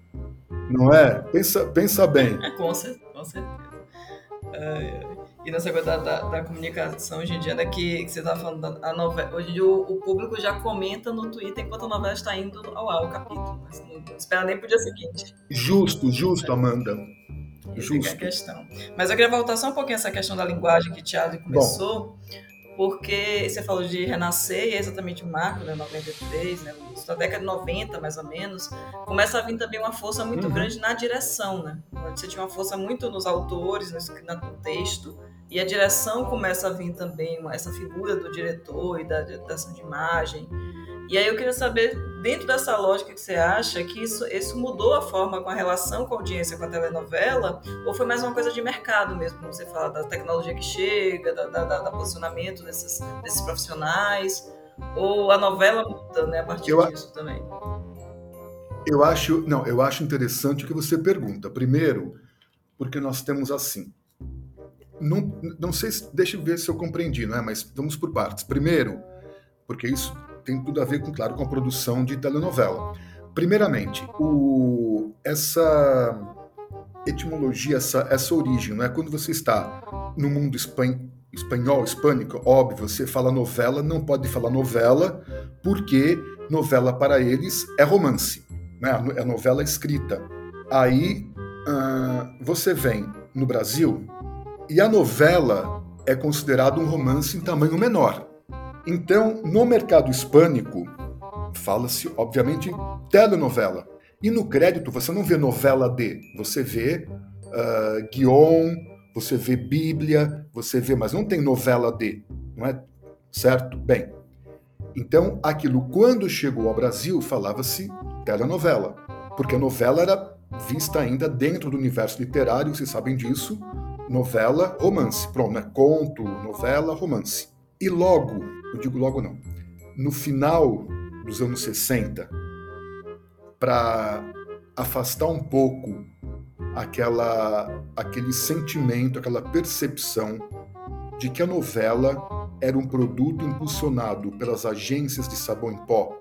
Não é? Pensa, pensa bem. Com certeza. Com certeza. É, e nessa coisa da, da, da, comunicação hoje em dia, né, que, que você estava falando, da, a novela, hoje em dia o, o, público já comenta no Twitter enquanto a novela está indo ao ar, o capítulo. Mas não, não espera nem para o dia seguinte. Justo, justo, Amanda. Justo. É a questão. Mas eu queria voltar só um pouquinho essa questão da linguagem que o Thiago começou. Bom porque você falou de renascer, e é exatamente o marco, né, 93, né, da década de 90, mais ou menos, começa a vir também uma força muito uhum. grande na direção, né? Você tinha uma força muito nos autores, no texto, e a direção começa a vir também, essa figura do diretor e da direção de imagem, e aí eu queria saber, dentro dessa lógica que você acha que isso, isso mudou a forma com a relação com a audiência com a telenovela, ou foi mais uma coisa de mercado mesmo, como você fala, da tecnologia que chega, da, da, da posicionamento desses, desses profissionais, ou a novela muda né, a partir eu, disso também? Eu acho, não, eu acho interessante o que você pergunta. Primeiro, porque nós temos assim. Não, não sei, se, deixa eu ver se eu compreendi, não é? Mas vamos por partes. Primeiro, porque isso tem tudo a ver, com, claro, com a produção de telenovela. Primeiramente, o, essa etimologia, essa, essa origem, não é quando você está no mundo espan, espanhol, hispânico, óbvio, você fala novela, não pode falar novela, porque novela para eles é romance, né? é novela escrita. Aí uh, você vem no Brasil e a novela é considerado um romance em tamanho menor. Então, no mercado hispânico, fala-se, obviamente, telenovela. E no crédito você não vê novela de, você vê uh, guion, você vê Bíblia, você vê, mas não tem novela de, não é? Certo? Bem, então aquilo quando chegou ao Brasil falava-se telenovela, porque a novela era vista ainda dentro do universo literário, vocês sabem disso, novela, romance, pronto, né? Conto, novela, romance. E logo, eu digo logo não, no final dos anos 60, para afastar um pouco aquela, aquele sentimento, aquela percepção de que a novela era um produto impulsionado pelas agências de sabão em pó,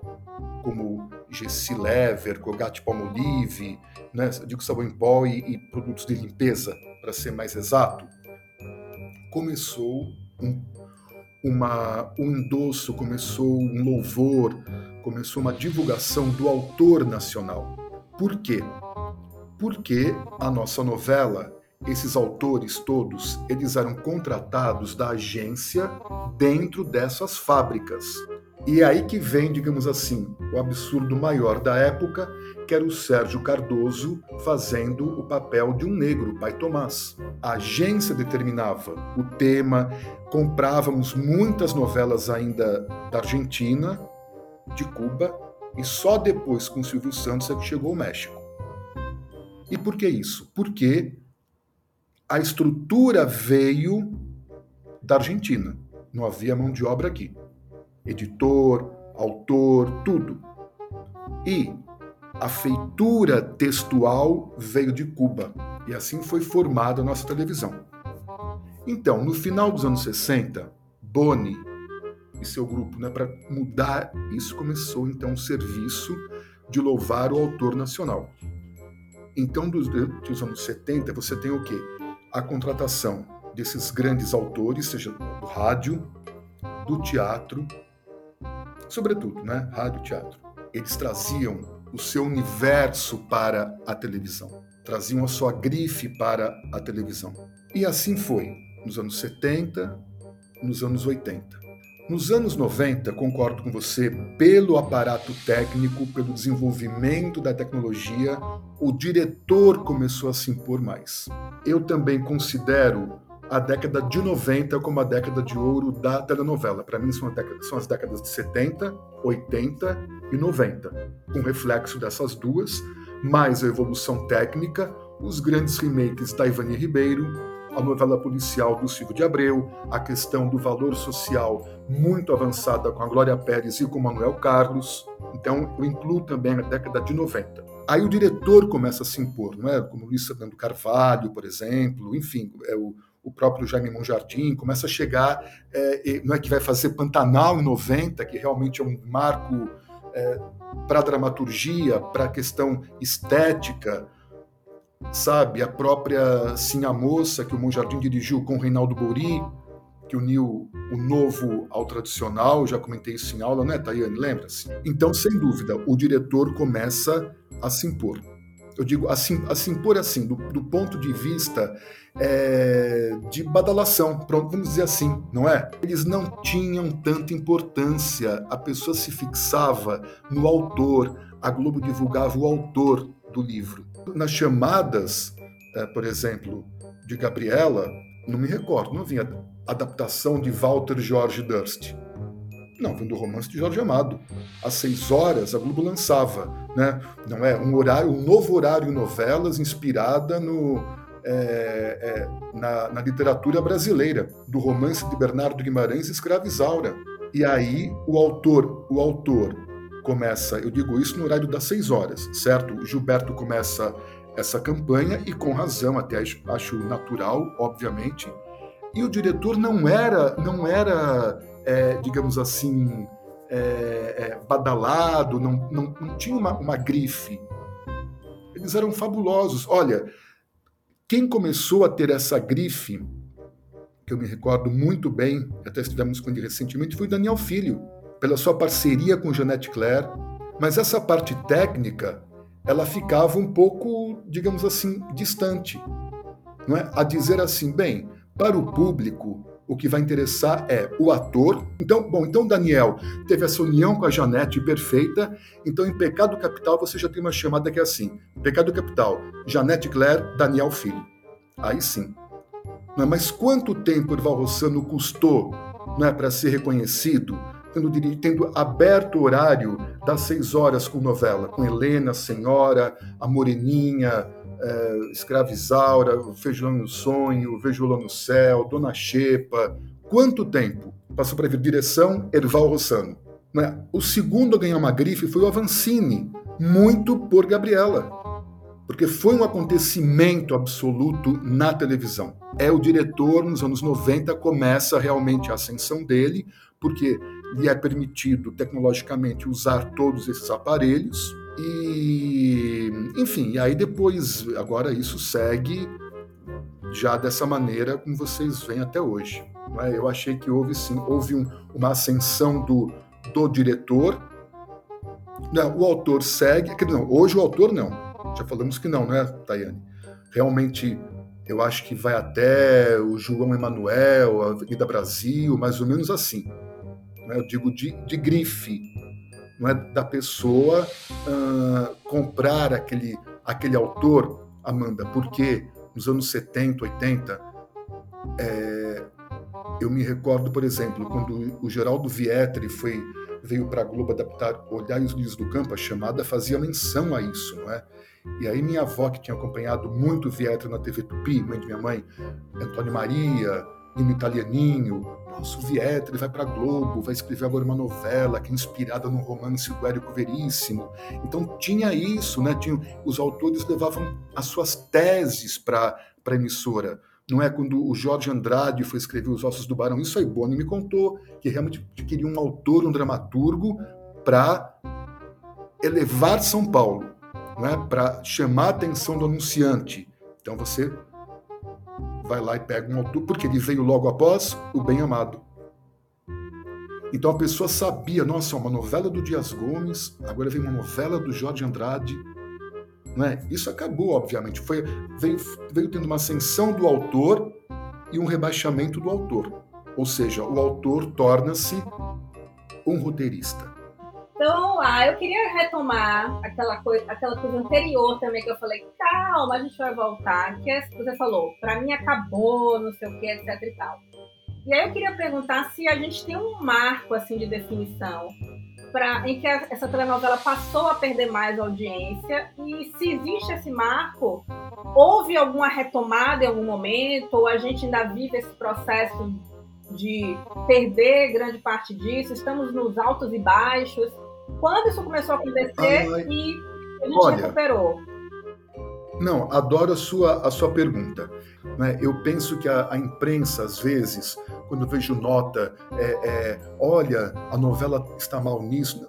como Gessi Lever, Colgate Palmolive, né, digo sabão em pó e, e produtos de limpeza, para ser mais exato, começou um uma, um endosso, começou um louvor, começou uma divulgação do autor nacional. Por quê? Porque a nossa novela, esses autores todos, eles eram contratados da agência dentro dessas fábricas. E é aí que vem, digamos assim, o absurdo maior da época, que era o Sérgio Cardoso fazendo o papel de um negro, pai Tomás. A agência determinava o tema, comprávamos muitas novelas ainda da Argentina, de Cuba, e só depois com Silvio Santos é que chegou o México. E por que isso? Porque a estrutura veio da Argentina. Não havia mão de obra aqui editor, autor, tudo. E a feitura textual veio de Cuba, e assim foi formada a nossa televisão. Então, no final dos anos 60, Boni e seu grupo, né, para mudar isso, começou então um serviço de louvar o autor nacional. Então, dos, dos anos 70, você tem o quê? A contratação desses grandes autores, seja do rádio, do teatro, sobretudo, né? Rádio, teatro. Eles traziam o seu universo para a televisão, traziam a sua grife para a televisão. E assim foi nos anos 70, nos anos 80. Nos anos 90, concordo com você, pelo aparato técnico, pelo desenvolvimento da tecnologia, o diretor começou a se impor mais. Eu também considero a década de 90 como a década de ouro da telenovela. Para mim, são, década, são, as décadas de 70, 80 e 90, com reflexo dessas duas, mais a evolução técnica, os grandes remakes da Ivani Ribeiro, a novela policial do Silvio de Abreu, a questão do valor social muito avançada com a Glória Pérez e com Manuel Carlos. Então, eu incluo também a década de 90. Aí o diretor começa a se impor, não é? Como Luiz Fernando Carvalho, por exemplo, enfim, é o, o próprio Jaime Monjardim começa a chegar, é, não é que vai fazer Pantanal em 90, que realmente é um marco é, para a dramaturgia, para a questão estética, sabe? A própria Sim a Moça, que o Monjardim dirigiu com o Reinaldo Bouri, que uniu o novo ao tradicional, já comentei isso em aula, né, Tayane? Lembra-se? Então, sem dúvida, o diretor começa a se impor. Eu digo assim, a se impor assim, do, do ponto de vista é, de badalação, pronto, vamos dizer assim, não é? Eles não tinham tanta importância, a pessoa se fixava no autor, a Globo divulgava o autor do livro. Nas chamadas, é, por exemplo, de Gabriela, não me recordo, não vinha adaptação de Walter George Durst. Não, vem do romance de Jorge Amado. Às seis horas, a Globo lançava, né? Não é um horário, um novo horário novelas inspirada no, é, é, na, na, literatura brasileira, do romance de Bernardo Guimarães, Escravizaura. E aí o autor, o autor começa, eu digo isso no horário das seis horas, certo? O Gilberto começa essa campanha e com razão, até acho natural, obviamente. E o diretor não era, não era, é, digamos assim, é, é, badalado, não, não, não tinha uma, uma grife. Eles eram fabulosos. Olha, quem começou a ter essa grife, que eu me recordo muito bem, até estivemos com ele recentemente, foi Daniel Filho pela sua parceria com Jeanette Claire, mas essa parte técnica ela ficava um pouco, digamos assim, distante, não é? A dizer assim, bem, para o público o que vai interessar é o ator. Então, bom, então Daniel teve essa união com a Janete perfeita. Então, em Pecado Capital você já tem uma chamada que é assim: Pecado Capital, Janete Claire, Daniel Filho. Aí sim. É? Mas quanto tempo Erval Rossano custou é, para ser reconhecido? tendo, tendo aberto o horário das seis horas com novela, com Helena, Senhora, A Moreninha, é, Escravizaura, Feijão no Sonho, Vejolão no Céu, Dona Xepa. Quanto tempo passou para vir direção Erval Rossano? Né? O segundo a ganhar uma grife foi o Avancini, muito por Gabriela porque foi um acontecimento absoluto na televisão. É o diretor, nos anos 90, começa realmente a ascensão dele, porque lhe é permitido tecnologicamente usar todos esses aparelhos e enfim, aí depois agora isso segue já dessa maneira como vocês veem até hoje. É? Eu achei que houve sim, houve um, uma ascensão do, do diretor. Não, o autor segue, não, hoje o autor não. Já falamos que não, né, Tayane? Realmente eu acho que vai até o João Emanuel, a Avenida Brasil, mais ou menos assim né? eu digo de, de grife, não é da pessoa uh, comprar aquele, aquele autor, Amanda, porque nos anos 70, 80, é, eu me recordo, por exemplo, quando o Geraldo Vietri foi, veio para a Globo adaptar Olhar os Livros do Campo, a chamada fazia menção a isso, não é? E aí minha avó, que tinha acompanhado muito Vietri na TV Tupi, mãe de minha mãe, Antônio Maria, Nino Italianinho, nossa, o Vietri vai para Globo, vai escrever agora uma novela que é inspirada no romance do Érico Veríssimo. Então tinha isso, né? Tinha, os autores levavam as suas teses para a emissora. Não é quando o Jorge Andrade foi escrever Os Ossos do Barão. Isso aí, Boni me contou que realmente queria um autor, um dramaturgo para elevar São Paulo, não é? para chamar a atenção do anunciante. Então você vai lá e pega um autor, porque ele veio logo após o Bem Amado. Então a pessoa sabia, nossa, uma novela do Dias Gomes, agora vem uma novela do Jorge Andrade. Não é? Isso acabou, obviamente. Foi, veio, veio tendo uma ascensão do autor e um rebaixamento do autor. Ou seja, o autor torna-se um roteirista. Então vamos lá, eu queria retomar aquela coisa, aquela coisa anterior também que eu falei, calma, a gente vai voltar, que é, você falou, para mim acabou, não sei o que, etc e tal. E aí eu queria perguntar se a gente tem um marco assim de definição pra, em que a, essa telenovela passou a perder mais audiência e se existe esse marco, houve alguma retomada em algum momento ou a gente ainda vive esse processo de perder grande parte disso, estamos nos altos e baixos. Quando isso começou a acontecer Ai, e a gente olha, recuperou? Não, adoro a sua, a sua pergunta. Né? Eu penso que a, a imprensa, às vezes, quando eu vejo nota, é, é, olha, a novela está mal nisso,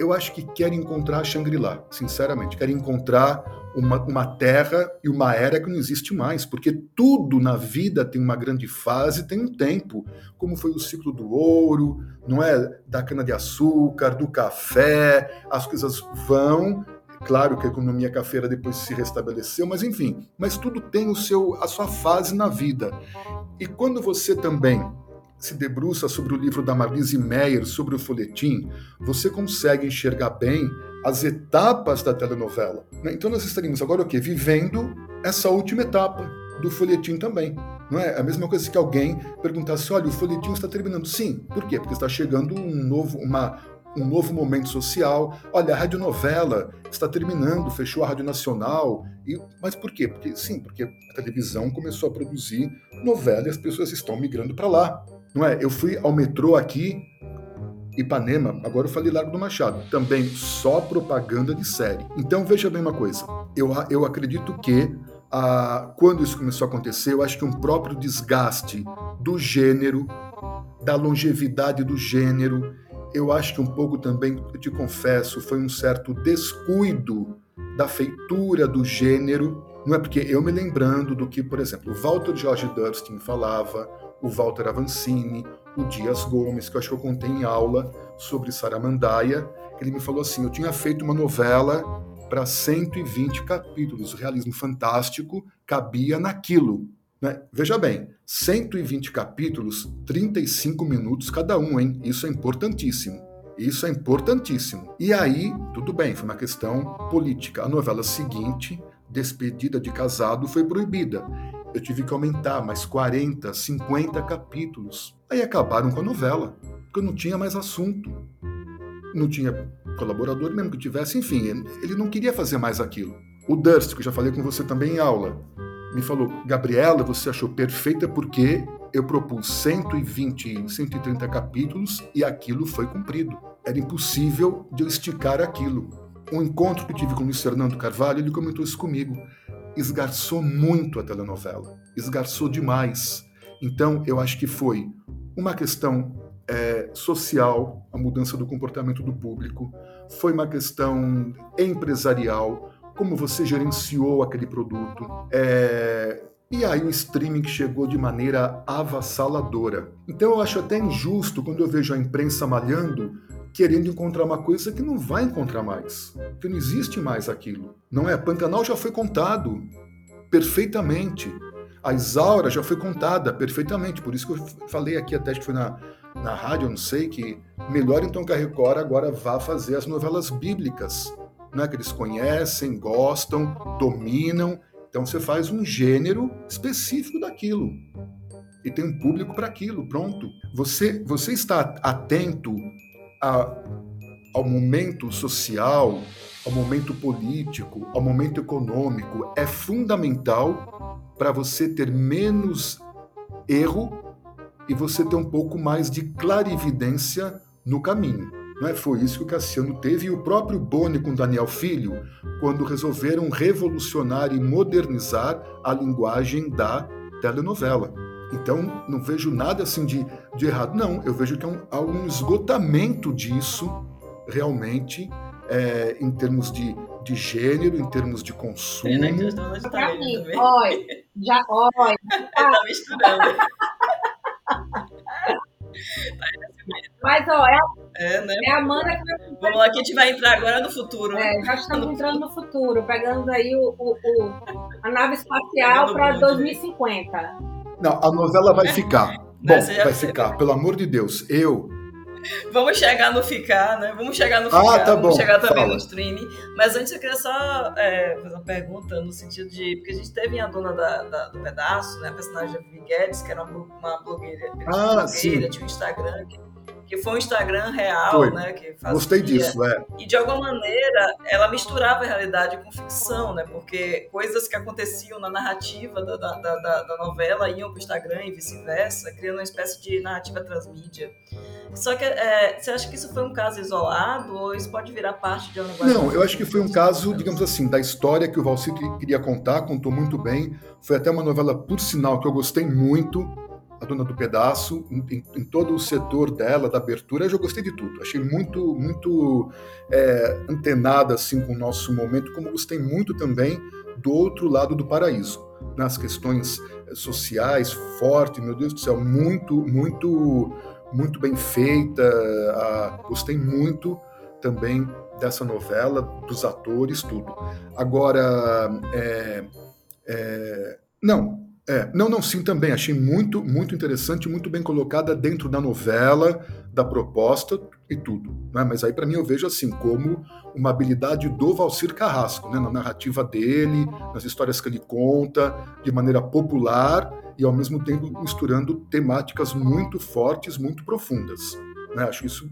eu acho que quer encontrar Shangri-La, sinceramente. Quer encontrar uma, uma terra e uma era que não existe mais, porque tudo na vida tem uma grande fase, tem um tempo, como foi o ciclo do ouro, não é? Da cana-de-açúcar, do café, as coisas vão. Claro que a economia cafeira depois se restabeleceu, mas enfim, mas tudo tem o seu, a sua fase na vida. E quando você também se debruça sobre o livro da Marlise Meyer sobre o folhetim, você consegue enxergar bem as etapas da telenovela. Né? Então nós estaríamos agora o quê? Vivendo essa última etapa do folhetim também. Não é a mesma coisa que alguém perguntasse: olha, o folhetim está terminando. Sim, por quê? Porque está chegando um novo, uma, um novo momento social. Olha, a radionovela está terminando, fechou a Rádio Nacional. E, mas por quê? Porque sim, porque a televisão começou a produzir novela e as pessoas estão migrando para lá. Não é? Eu fui ao metrô aqui, Ipanema, agora eu falei Largo do Machado, também só propaganda de série. Então veja bem uma coisa, eu, eu acredito que ah, quando isso começou a acontecer, eu acho que um próprio desgaste do gênero, da longevidade do gênero, eu acho que um pouco também, eu te confesso, foi um certo descuido da feitura do gênero. Não é porque eu me lembrando do que, por exemplo, o Walter George Durstin falava, o Walter Avancini, o Dias Gomes, que eu acho que eu contei em aula sobre Saramandaia, ele me falou assim: eu tinha feito uma novela para 120 capítulos, o realismo fantástico cabia naquilo. Né? Veja bem, 120 capítulos, 35 minutos cada um, hein? Isso é importantíssimo. Isso é importantíssimo. E aí, tudo bem, foi uma questão política. A novela seguinte, Despedida de Casado, foi proibida eu tive que aumentar mais 40, 50 capítulos. Aí acabaram com a novela, porque não tinha mais assunto. Não tinha colaborador, mesmo que tivesse, enfim, ele não queria fazer mais aquilo. O Durst, que eu já falei com você também em aula, me falou: Gabriela, você achou perfeita porque eu propus 120, 130 capítulos e aquilo foi cumprido. Era impossível de eu esticar aquilo. Um encontro que tive com o Luiz Fernando Carvalho, ele comentou isso comigo esgarçou muito a telenovela, esgarçou demais. Então, eu acho que foi uma questão é, social, a mudança do comportamento do público, foi uma questão empresarial, como você gerenciou aquele produto. É, e aí o streaming chegou de maneira avassaladora. Então eu acho até injusto quando eu vejo a imprensa malhando querendo encontrar uma coisa que não vai encontrar mais, que não existe mais aquilo. Não é? Pantanal já foi contado perfeitamente. A Isaura já foi contada perfeitamente, por isso que eu falei aqui até que foi na, na rádio, não sei, que melhor então que a Record agora vá fazer as novelas bíblicas, né, que eles conhecem, gostam, dominam. Então você faz um gênero específico daquilo. E tem um público para aquilo, pronto. Você, você está atento a, ao momento social, ao momento político, ao momento econômico, é fundamental para você ter menos erro e você ter um pouco mais de clarividência no caminho. Não é? Foi isso que o Cassiano teve e o próprio Boni com Daniel Filho, quando resolveram revolucionar e modernizar a linguagem da telenovela. Então, não vejo nada assim de, de errado. Não, eu vejo que há um, há um esgotamento disso, realmente, é, em termos de, de gênero, em termos de consumo. É, pra mim, olha, já, olha. tá misturando. Mas, ó, é, é, né? é a Amanda que vai... Vamos lá, que a gente vai entrar agora no futuro. É, já estamos entrando no futuro, pegando aí o, o, o a nave espacial para 2050. Não, a novela vai ficar. Bom, vai ficar, pelo amor de Deus. Eu Vamos chegar no ficar, né? Vamos chegar no ficar, ah, tá vamos bom. chegar também Fala. no streaming. Mas antes eu queria só é, fazer uma pergunta no sentido de. Porque a gente teve a dona da, da, do pedaço, né? A personagem da Guedes, que era uma, uma blogueira, ah, blogueira tinha um Instagram que que foi um Instagram real, foi. né? Que fazia, Gostei disso, é. E de alguma maneira ela misturava a realidade com ficção, né? Porque coisas que aconteciam na narrativa da, da, da, da novela iam para o Instagram e vice-versa, criando uma espécie de narrativa transmídia. Só que é, você acha que isso foi um caso isolado ou isso pode virar parte de um negócio? Não, eu acho que foi um caso, digamos assim, da história que o Valcir queria contar, contou muito bem. Foi até uma novela, por sinal, que eu gostei muito a dona do pedaço, em, em, todo o setor dela, da abertura, eu já gostei de tudo. Achei muito, muito é, antenada assim com o nosso momento, como gostei muito também do outro lado do paraíso, nas questões é, sociais, forte, meu Deus do céu, muito, muito, muito bem feita. Gostei muito também dessa novela, dos atores, tudo. Agora, é, é, não, é, não, não, sim, também. Achei muito, muito interessante, muito bem colocada dentro da novela, da proposta e tudo. Né? Mas aí, para mim, eu vejo assim, como uma habilidade do Valcir Carrasco, né? na narrativa dele, nas histórias que ele conta, de maneira popular e, ao mesmo tempo, misturando temáticas muito fortes, muito profundas. Né? Acho isso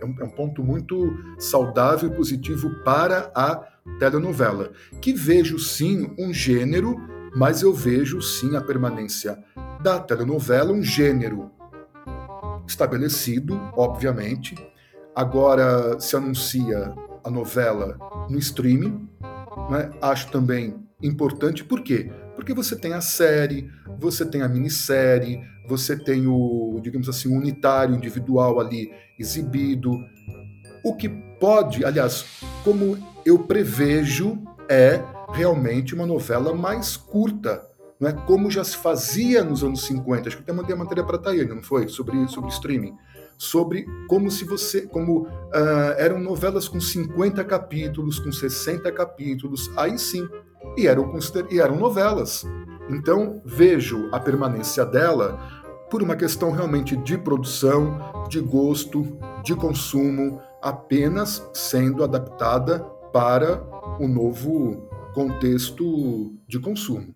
é um, é um ponto muito saudável e positivo para a telenovela, que vejo, sim, um gênero mas eu vejo sim a permanência da telenovela, um gênero estabelecido, obviamente. Agora se anuncia a novela no streaming, né? acho também importante, por quê? Porque você tem a série, você tem a minissérie, você tem o, digamos assim, unitário individual ali exibido. O que pode, aliás, como eu prevejo, é realmente uma novela mais curta, não é como já se fazia nos anos 50. Acho que até mandei a matéria para a Tayane, não foi? Sobre, sobre streaming. Sobre como se você. como uh, eram novelas com 50 capítulos, com 60 capítulos, aí sim. E eram, e eram novelas. Então, vejo a permanência dela por uma questão realmente de produção, de gosto, de consumo, apenas sendo adaptada para o novo contexto de consumo,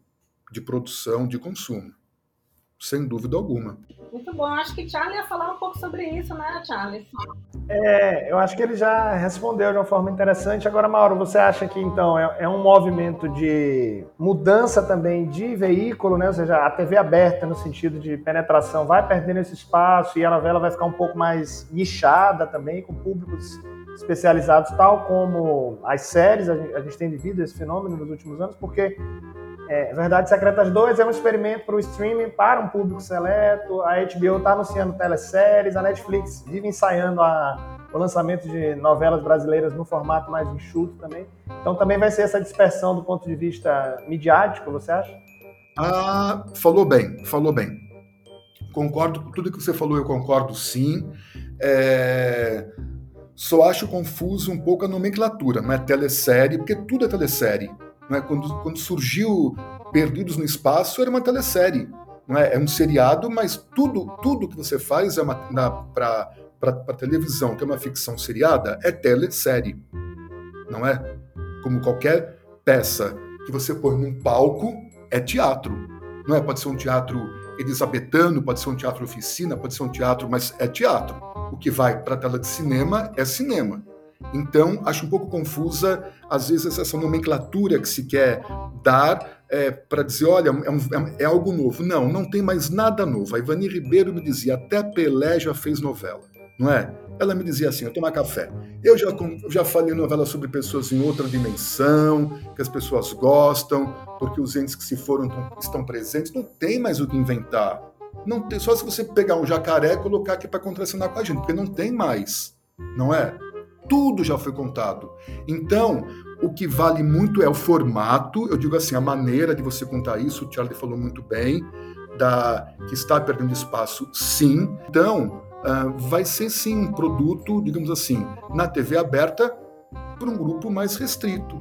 de produção de consumo, sem dúvida alguma. Muito bom. Acho que Charlie ia falar um pouco sobre isso, né, Charlie? É, eu acho que ele já respondeu de uma forma interessante. Agora, Mauro, você acha que então é, é um movimento de mudança também de veículo, né? Ou seja, a TV aberta no sentido de penetração vai perdendo esse espaço e a novela vai ficar um pouco mais nichada também, com públicos especializados, tal como as séries, a gente, a gente tem vivido esse fenômeno nos últimos anos, porque é, Verdade Secretas 2 é um experimento para o streaming, para um público seleto, a HBO está anunciando teleséries, a Netflix vive ensaiando a, o lançamento de novelas brasileiras no formato mais enxuto também. Então também vai ser essa dispersão do ponto de vista midiático, você acha? Ah, falou bem, falou bem. Concordo com tudo que você falou, eu concordo sim. É só acho confuso um pouco a nomenclatura, não é telesérie, porque tudo é telesérie. Não é? quando, quando surgiu Perdidos no Espaço, era uma telesérie. Não é? é um seriado, mas tudo, tudo que você faz é para televisão, que é uma ficção seriada, é telesérie. Não é? Como qualquer peça que você põe num palco, é teatro. Não é? Pode ser um teatro elisabetano, pode ser um teatro oficina, pode ser um teatro, mas é teatro. O que vai para a tela de cinema é cinema. Então, acho um pouco confusa, às vezes, essa nomenclatura que se quer dar é, para dizer, olha, é, um, é, algo novo. Não, não tem mais nada novo. A Ivani Ribeiro me dizia, até Pelé já fez novela, não é? Ela me dizia assim, eu tomar café. Eu já, já falei novela sobre pessoas em outra dimensão, que as pessoas gostam, porque os entes que se foram estão presentes. Não tem mais o que inventar. Não tem, só se você pegar um jacaré e colocar aqui para contracenar com a gente, porque não tem mais, não é? Tudo já foi contado. Então, o que vale muito é o formato, eu digo assim, a maneira de você contar isso, o Charlie falou muito bem, da que está perdendo espaço, sim. Então, uh, vai ser sim um produto, digamos assim, na TV aberta para um grupo mais restrito.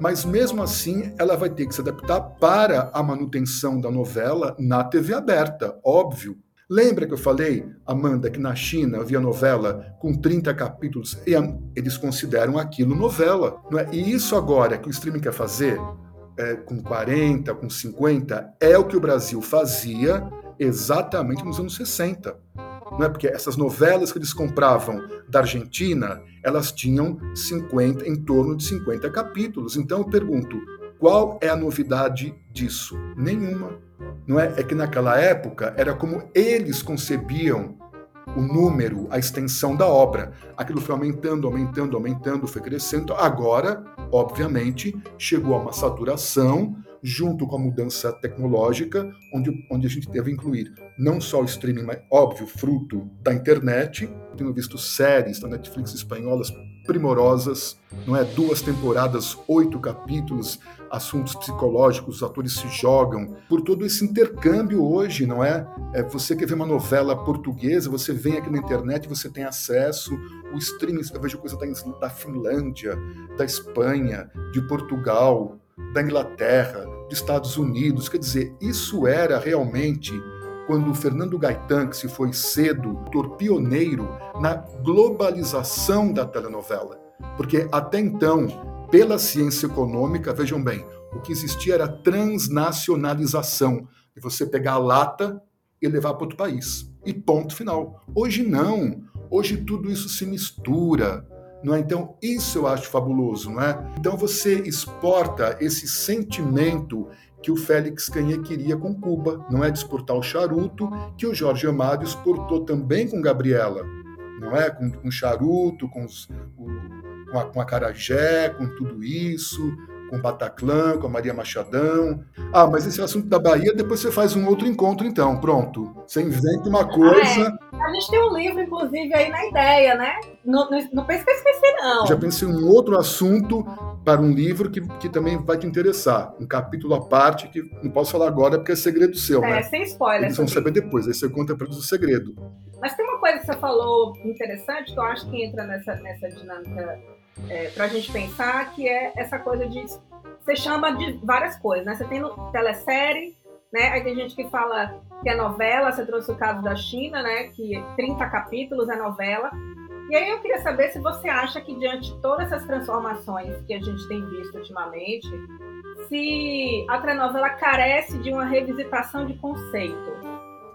Mas mesmo assim, ela vai ter que se adaptar para a manutenção da novela na TV aberta, óbvio. Lembra que eu falei, Amanda, que na China havia novela com 30 capítulos e eles consideram aquilo novela. É? E isso agora que o streaming quer fazer, é, com 40, com 50, é o que o Brasil fazia exatamente nos anos 60. Não é? Porque essas novelas que eles compravam da Argentina, elas tinham 50, em torno de 50 capítulos. Então eu pergunto, qual é a novidade disso? Nenhuma. Não é? é que naquela época era como eles concebiam o número, a extensão da obra. Aquilo foi aumentando, aumentando, aumentando, foi crescendo. Agora, obviamente, chegou a uma saturação junto com a mudança tecnológica, onde, onde a gente deve incluir não só o streaming, mas, óbvio, fruto da internet. Tenho visto séries da Netflix espanholas primorosas, não é? Duas temporadas, oito capítulos, assuntos psicológicos, os atores se jogam. Por todo esse intercâmbio hoje, não é? é você quer ver uma novela portuguesa, você vem aqui na internet, você tem acesso, o streaming, eu vejo coisa da, da Finlândia, da Espanha, de Portugal, da Inglaterra, dos Estados Unidos. Quer dizer, isso era realmente quando o Fernando Gaetan, que se foi cedo, pioneiro na globalização da telenovela. Porque até então, pela ciência econômica, vejam bem, o que existia era transnacionalização. E você pegar a lata e levar para outro país. E ponto final. Hoje não. Hoje tudo isso se mistura. Não é? Então, isso eu acho fabuloso, não é? Então você exporta esse sentimento que o Félix Canhê queria com Cuba, não é de exportar o charuto, que o Jorge Amado exportou também com Gabriela, não é? Com, com charuto, com, os, o, com, a, com a carajé, com tudo isso, com Bataclan, com a Maria Machadão. Ah, mas esse é assunto da Bahia, depois você faz um outro encontro, então. Pronto. Você inventa uma coisa. Ah, é. A gente tem um livro, inclusive, aí na ideia, né? Não, não, não pense que eu esqueci, não. Já pensei em um outro assunto para um livro que, que também vai te interessar. Um capítulo à parte que não posso falar agora porque é segredo seu, é, né? sem spoiler. Eles vão saber depois, aí você conta para eles o segredo. Mas tem uma coisa que você falou interessante que eu acho que entra nessa, nessa dinâmica é, para a gente pensar, que é essa coisa de. Você chama de várias coisas, né? Você tem no telesérie, né? Aí tem gente que fala que é novela, você trouxe o caso da China, né? Que 30 capítulos é novela. E aí eu queria saber se você acha que diante de todas essas transformações que a gente tem visto ultimamente, se a telenovela carece de uma revisitação de conceito.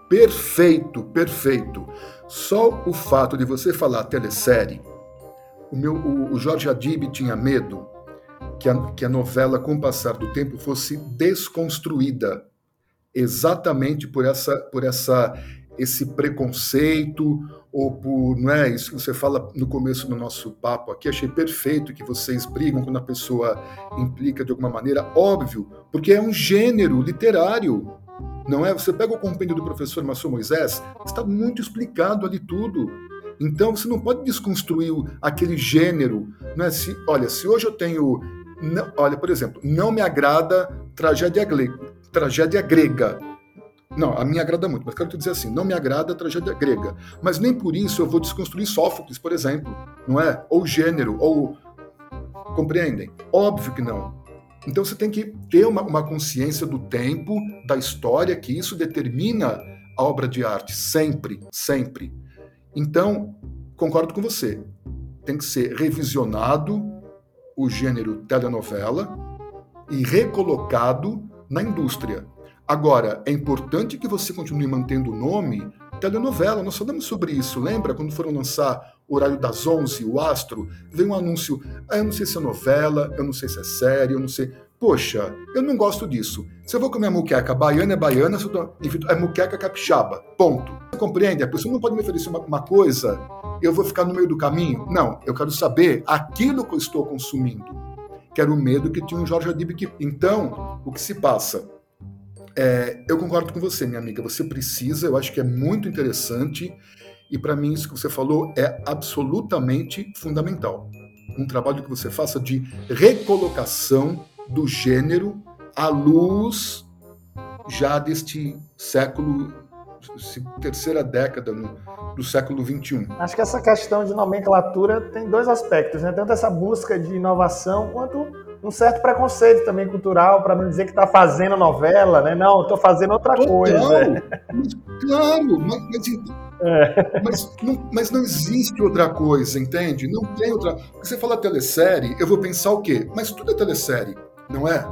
Perfeito, perfeito. Só o fato de você falar telesérie o, meu, o, o Jorge Adib tinha medo que a, que a novela, com o passar do tempo, fosse desconstruída exatamente por essa por essa esse preconceito ou por não é isso que você fala no começo do nosso papo aqui achei perfeito que vocês brigam quando a pessoa implica de alguma maneira óbvio porque é um gênero literário não é? Você pega o compêndio do professor Massou Moisés está muito explicado ali tudo então você não pode desconstruir aquele gênero. Né? Se, olha, se hoje eu tenho. Não, olha, por exemplo, não me agrada tragédia, tragédia grega. Não, a minha agrada muito, mas quero te dizer assim, não me agrada a tragédia grega. Mas nem por isso eu vou desconstruir Sófocles, por exemplo, não é? Ou gênero, ou... Compreendem? Óbvio que não. Então você tem que ter uma, uma consciência do tempo, da história, que isso determina a obra de arte, sempre, sempre. Então, concordo com você. Tem que ser revisionado o gênero telenovela e recolocado na indústria. Agora, é importante que você continue mantendo o nome telenovela. Nós falamos sobre isso, lembra? Quando foram lançar o horário das 11, o Astro, veio um anúncio. Ah, eu não sei se é novela, eu não sei se é série, eu não sei. Poxa, eu não gosto disso. Se eu vou comer muqueca baiana é baiana, se eu tô, é muqueca capixaba. Ponto. Você compreende? A pessoa não pode me oferecer uma, uma coisa, eu vou ficar no meio do caminho. Não, eu quero saber aquilo que eu estou consumindo. Que era o medo que tinha o Jorge Adib. Que... Então, o que se passa? É, eu concordo com você, minha amiga. Você precisa, eu acho que é muito interessante. E para mim, isso que você falou é absolutamente fundamental. Um trabalho que você faça de recolocação do gênero à luz já deste século, terceira década no, do século XXI. Acho que essa questão de nomenclatura tem dois aspectos, né? tanto essa busca de inovação quanto um certo preconceito também cultural para não dizer que está fazendo novela, né? Não, estou fazendo outra Total. coisa. Claro, mas, mas, é. mas, não, mas, não, existe outra coisa, entende? Não tem outra. Porque você fala telesérie, eu vou pensar o quê? Mas tudo é telesérie, não é?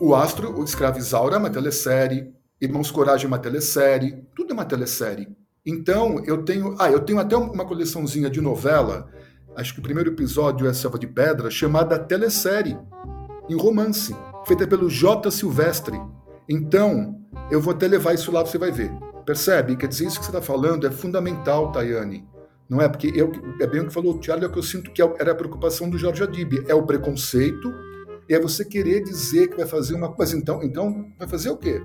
O Astro, o Escravo Isaura é uma telesérie, Irmãos Coragem é uma telesérie, tudo é uma telesérie. Então, eu tenho. Ah, eu tenho até uma coleçãozinha de novela, acho que o primeiro episódio é Selva de Pedra, chamada Telesérie, em romance, feita pelo J. Silvestre. Então, eu vou até levar isso lá, você vai ver. Percebe? Quer dizer, isso que você está falando é fundamental, Tayane. Não é? Porque eu, é bem o que falou o Thiago, é o que eu sinto que é era a preocupação do Jorge Adib. É o preconceito, é você querer dizer que vai fazer uma coisa. Então, então vai fazer o quê?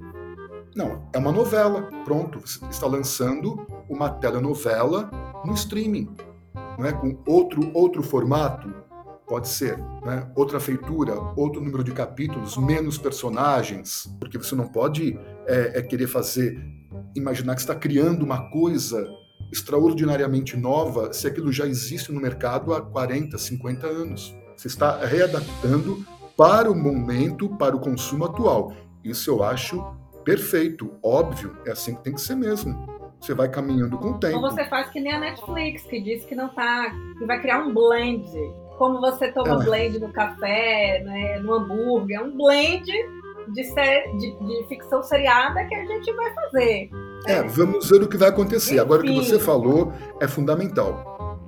Não, é uma novela. Pronto, você está lançando uma telenovela no streaming. Não é? Com outro, outro formato, pode ser, né? outra feitura, outro número de capítulos, menos personagens, porque você não pode é, é querer fazer, imaginar que está criando uma coisa extraordinariamente nova se aquilo já existe no mercado há 40, 50 anos. Você está readaptando para o momento, para o consumo atual. Isso eu acho perfeito, óbvio, é assim que tem que ser mesmo. Você vai caminhando com o tempo. Ou você faz que nem a Netflix, que diz que não tá. que vai criar um blend. Como você toma é. blend no café, né, no hambúrguer, é um blend de, série, de, de, ficção seriada que a gente vai fazer. É, vamos ver o que vai acontecer. Enfim. Agora o que você falou é fundamental.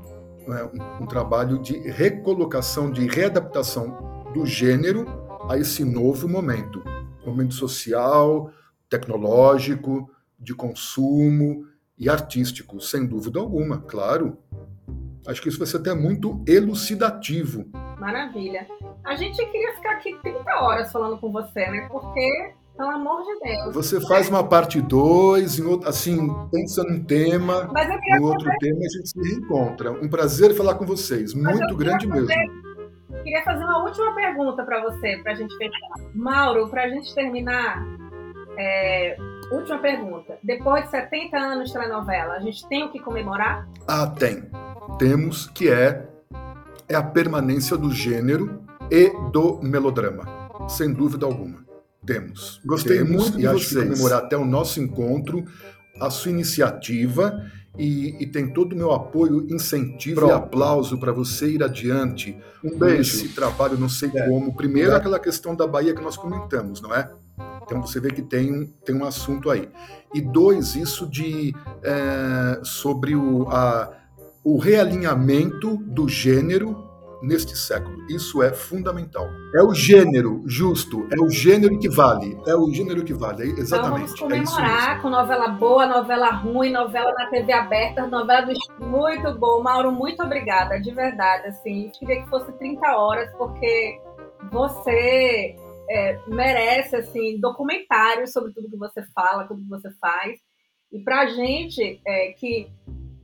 É um, um trabalho de recolocação, de readaptação do gênero a esse novo momento. Momento social, tecnológico, de consumo e artístico, sem dúvida alguma, claro. Acho que isso vai ser até muito elucidativo. Maravilha. A gente queria ficar aqui 30 horas falando com você, né? Porque, pelo amor de Deus. Você faz uma parte 2, assim, pensa num tema, no outro tema a gente se reencontra. Um prazer falar com vocês, Mas muito grande mesmo. Queria fazer uma última pergunta para você, para a gente fechar. Mauro, para a gente terminar, é, última pergunta. Depois de 70 anos de telenovela, a gente tem o que comemorar? Ah, tem. Temos, que é, é a permanência do gênero e do melodrama. Sem dúvida alguma. Temos. Gostei Temos, muito de e acho que comemorar até o nosso encontro, a sua iniciativa e, e, tem todo o meu apoio, incentivo Pronto. e aplauso para você ir adiante. Um beijo. Esse trabalho, não sei é. como. Primeiro, é. aquela questão da Bahia que nós comentamos, não é? Então você vê que tem, tem um assunto aí. E dois, isso de é, sobre o, a, o realinhamento do gênero neste século. Isso é fundamental. É o gênero justo, é o gênero que vale, é o gênero que vale, é exatamente. Então vamos comemorar é com novela boa, novela ruim, novela na TV aberta, novela do muito bom. Mauro, muito obrigada, de verdade, assim. Queria que fosse 30 horas, porque você é, merece assim documentários sobre tudo que você fala, tudo que você faz. E para a gente é, que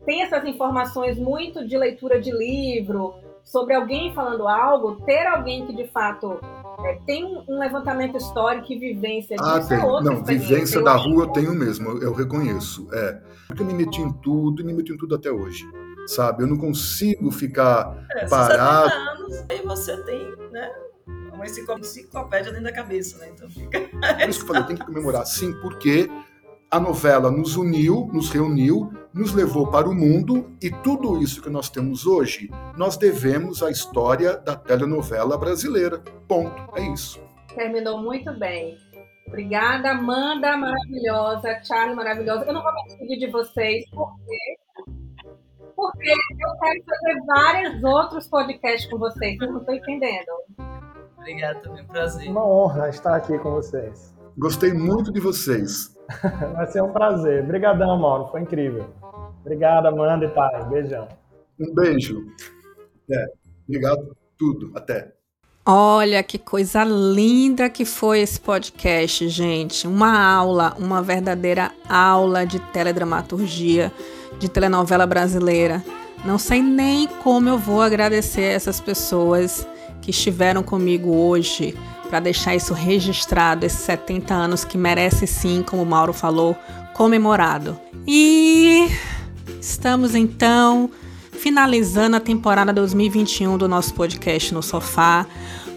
tem essas informações muito de leitura de livro, sobre alguém falando algo, ter alguém que de fato é, tem um levantamento histórico e vivência disso ah, tem. É outra Não, vivência da rua eu tenho mesmo, eu reconheço. É. Porque eu me meti em tudo e me meti em tudo até hoje. Sabe? Eu não consigo ficar é, parado. 70 anos, aí você tem, né? Uma enciclopédia dentro da cabeça, né? Então fica. Por isso que eu falei, tem que comemorar sim, porque a novela nos uniu, nos reuniu, nos levou para o mundo e tudo isso que nós temos hoje, nós devemos à história da telenovela brasileira. Ponto. É isso. Terminou muito bem. Obrigada, Amanda maravilhosa, Charlie maravilhosa. Eu não vou me despedir de vocês, porque porque eu quero fazer vários outros podcasts com vocês. Eu não estou entendendo. Obrigada, também prazer. Uma honra estar aqui com vocês. Gostei muito de vocês. Vai ser um prazer. Obrigadão, Mauro. Foi incrível. Obrigado, Amanda e pai. Beijão. Um beijo. É, obrigado por tudo. Até. Olha que coisa linda que foi esse podcast, gente. Uma aula, uma verdadeira aula de teledramaturgia, de telenovela brasileira. Não sei nem como eu vou agradecer essas pessoas que estiveram comigo hoje para deixar isso registrado, esses 70 anos que merece sim, como o Mauro falou, comemorado. E estamos então finalizando a temporada 2021 do nosso podcast no sofá,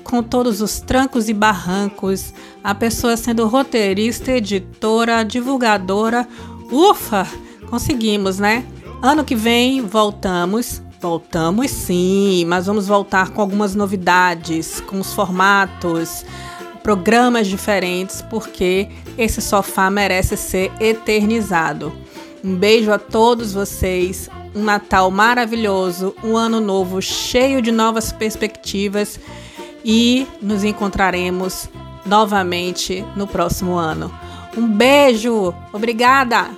com todos os trancos e barrancos, a pessoa sendo roteirista, editora, divulgadora. Ufa! Conseguimos, né? Ano que vem voltamos. Voltamos sim, mas vamos voltar com algumas novidades, com os formatos, programas diferentes, porque esse sofá merece ser eternizado. Um beijo a todos vocês, um Natal maravilhoso, um ano novo cheio de novas perspectivas e nos encontraremos novamente no próximo ano. Um beijo, obrigada!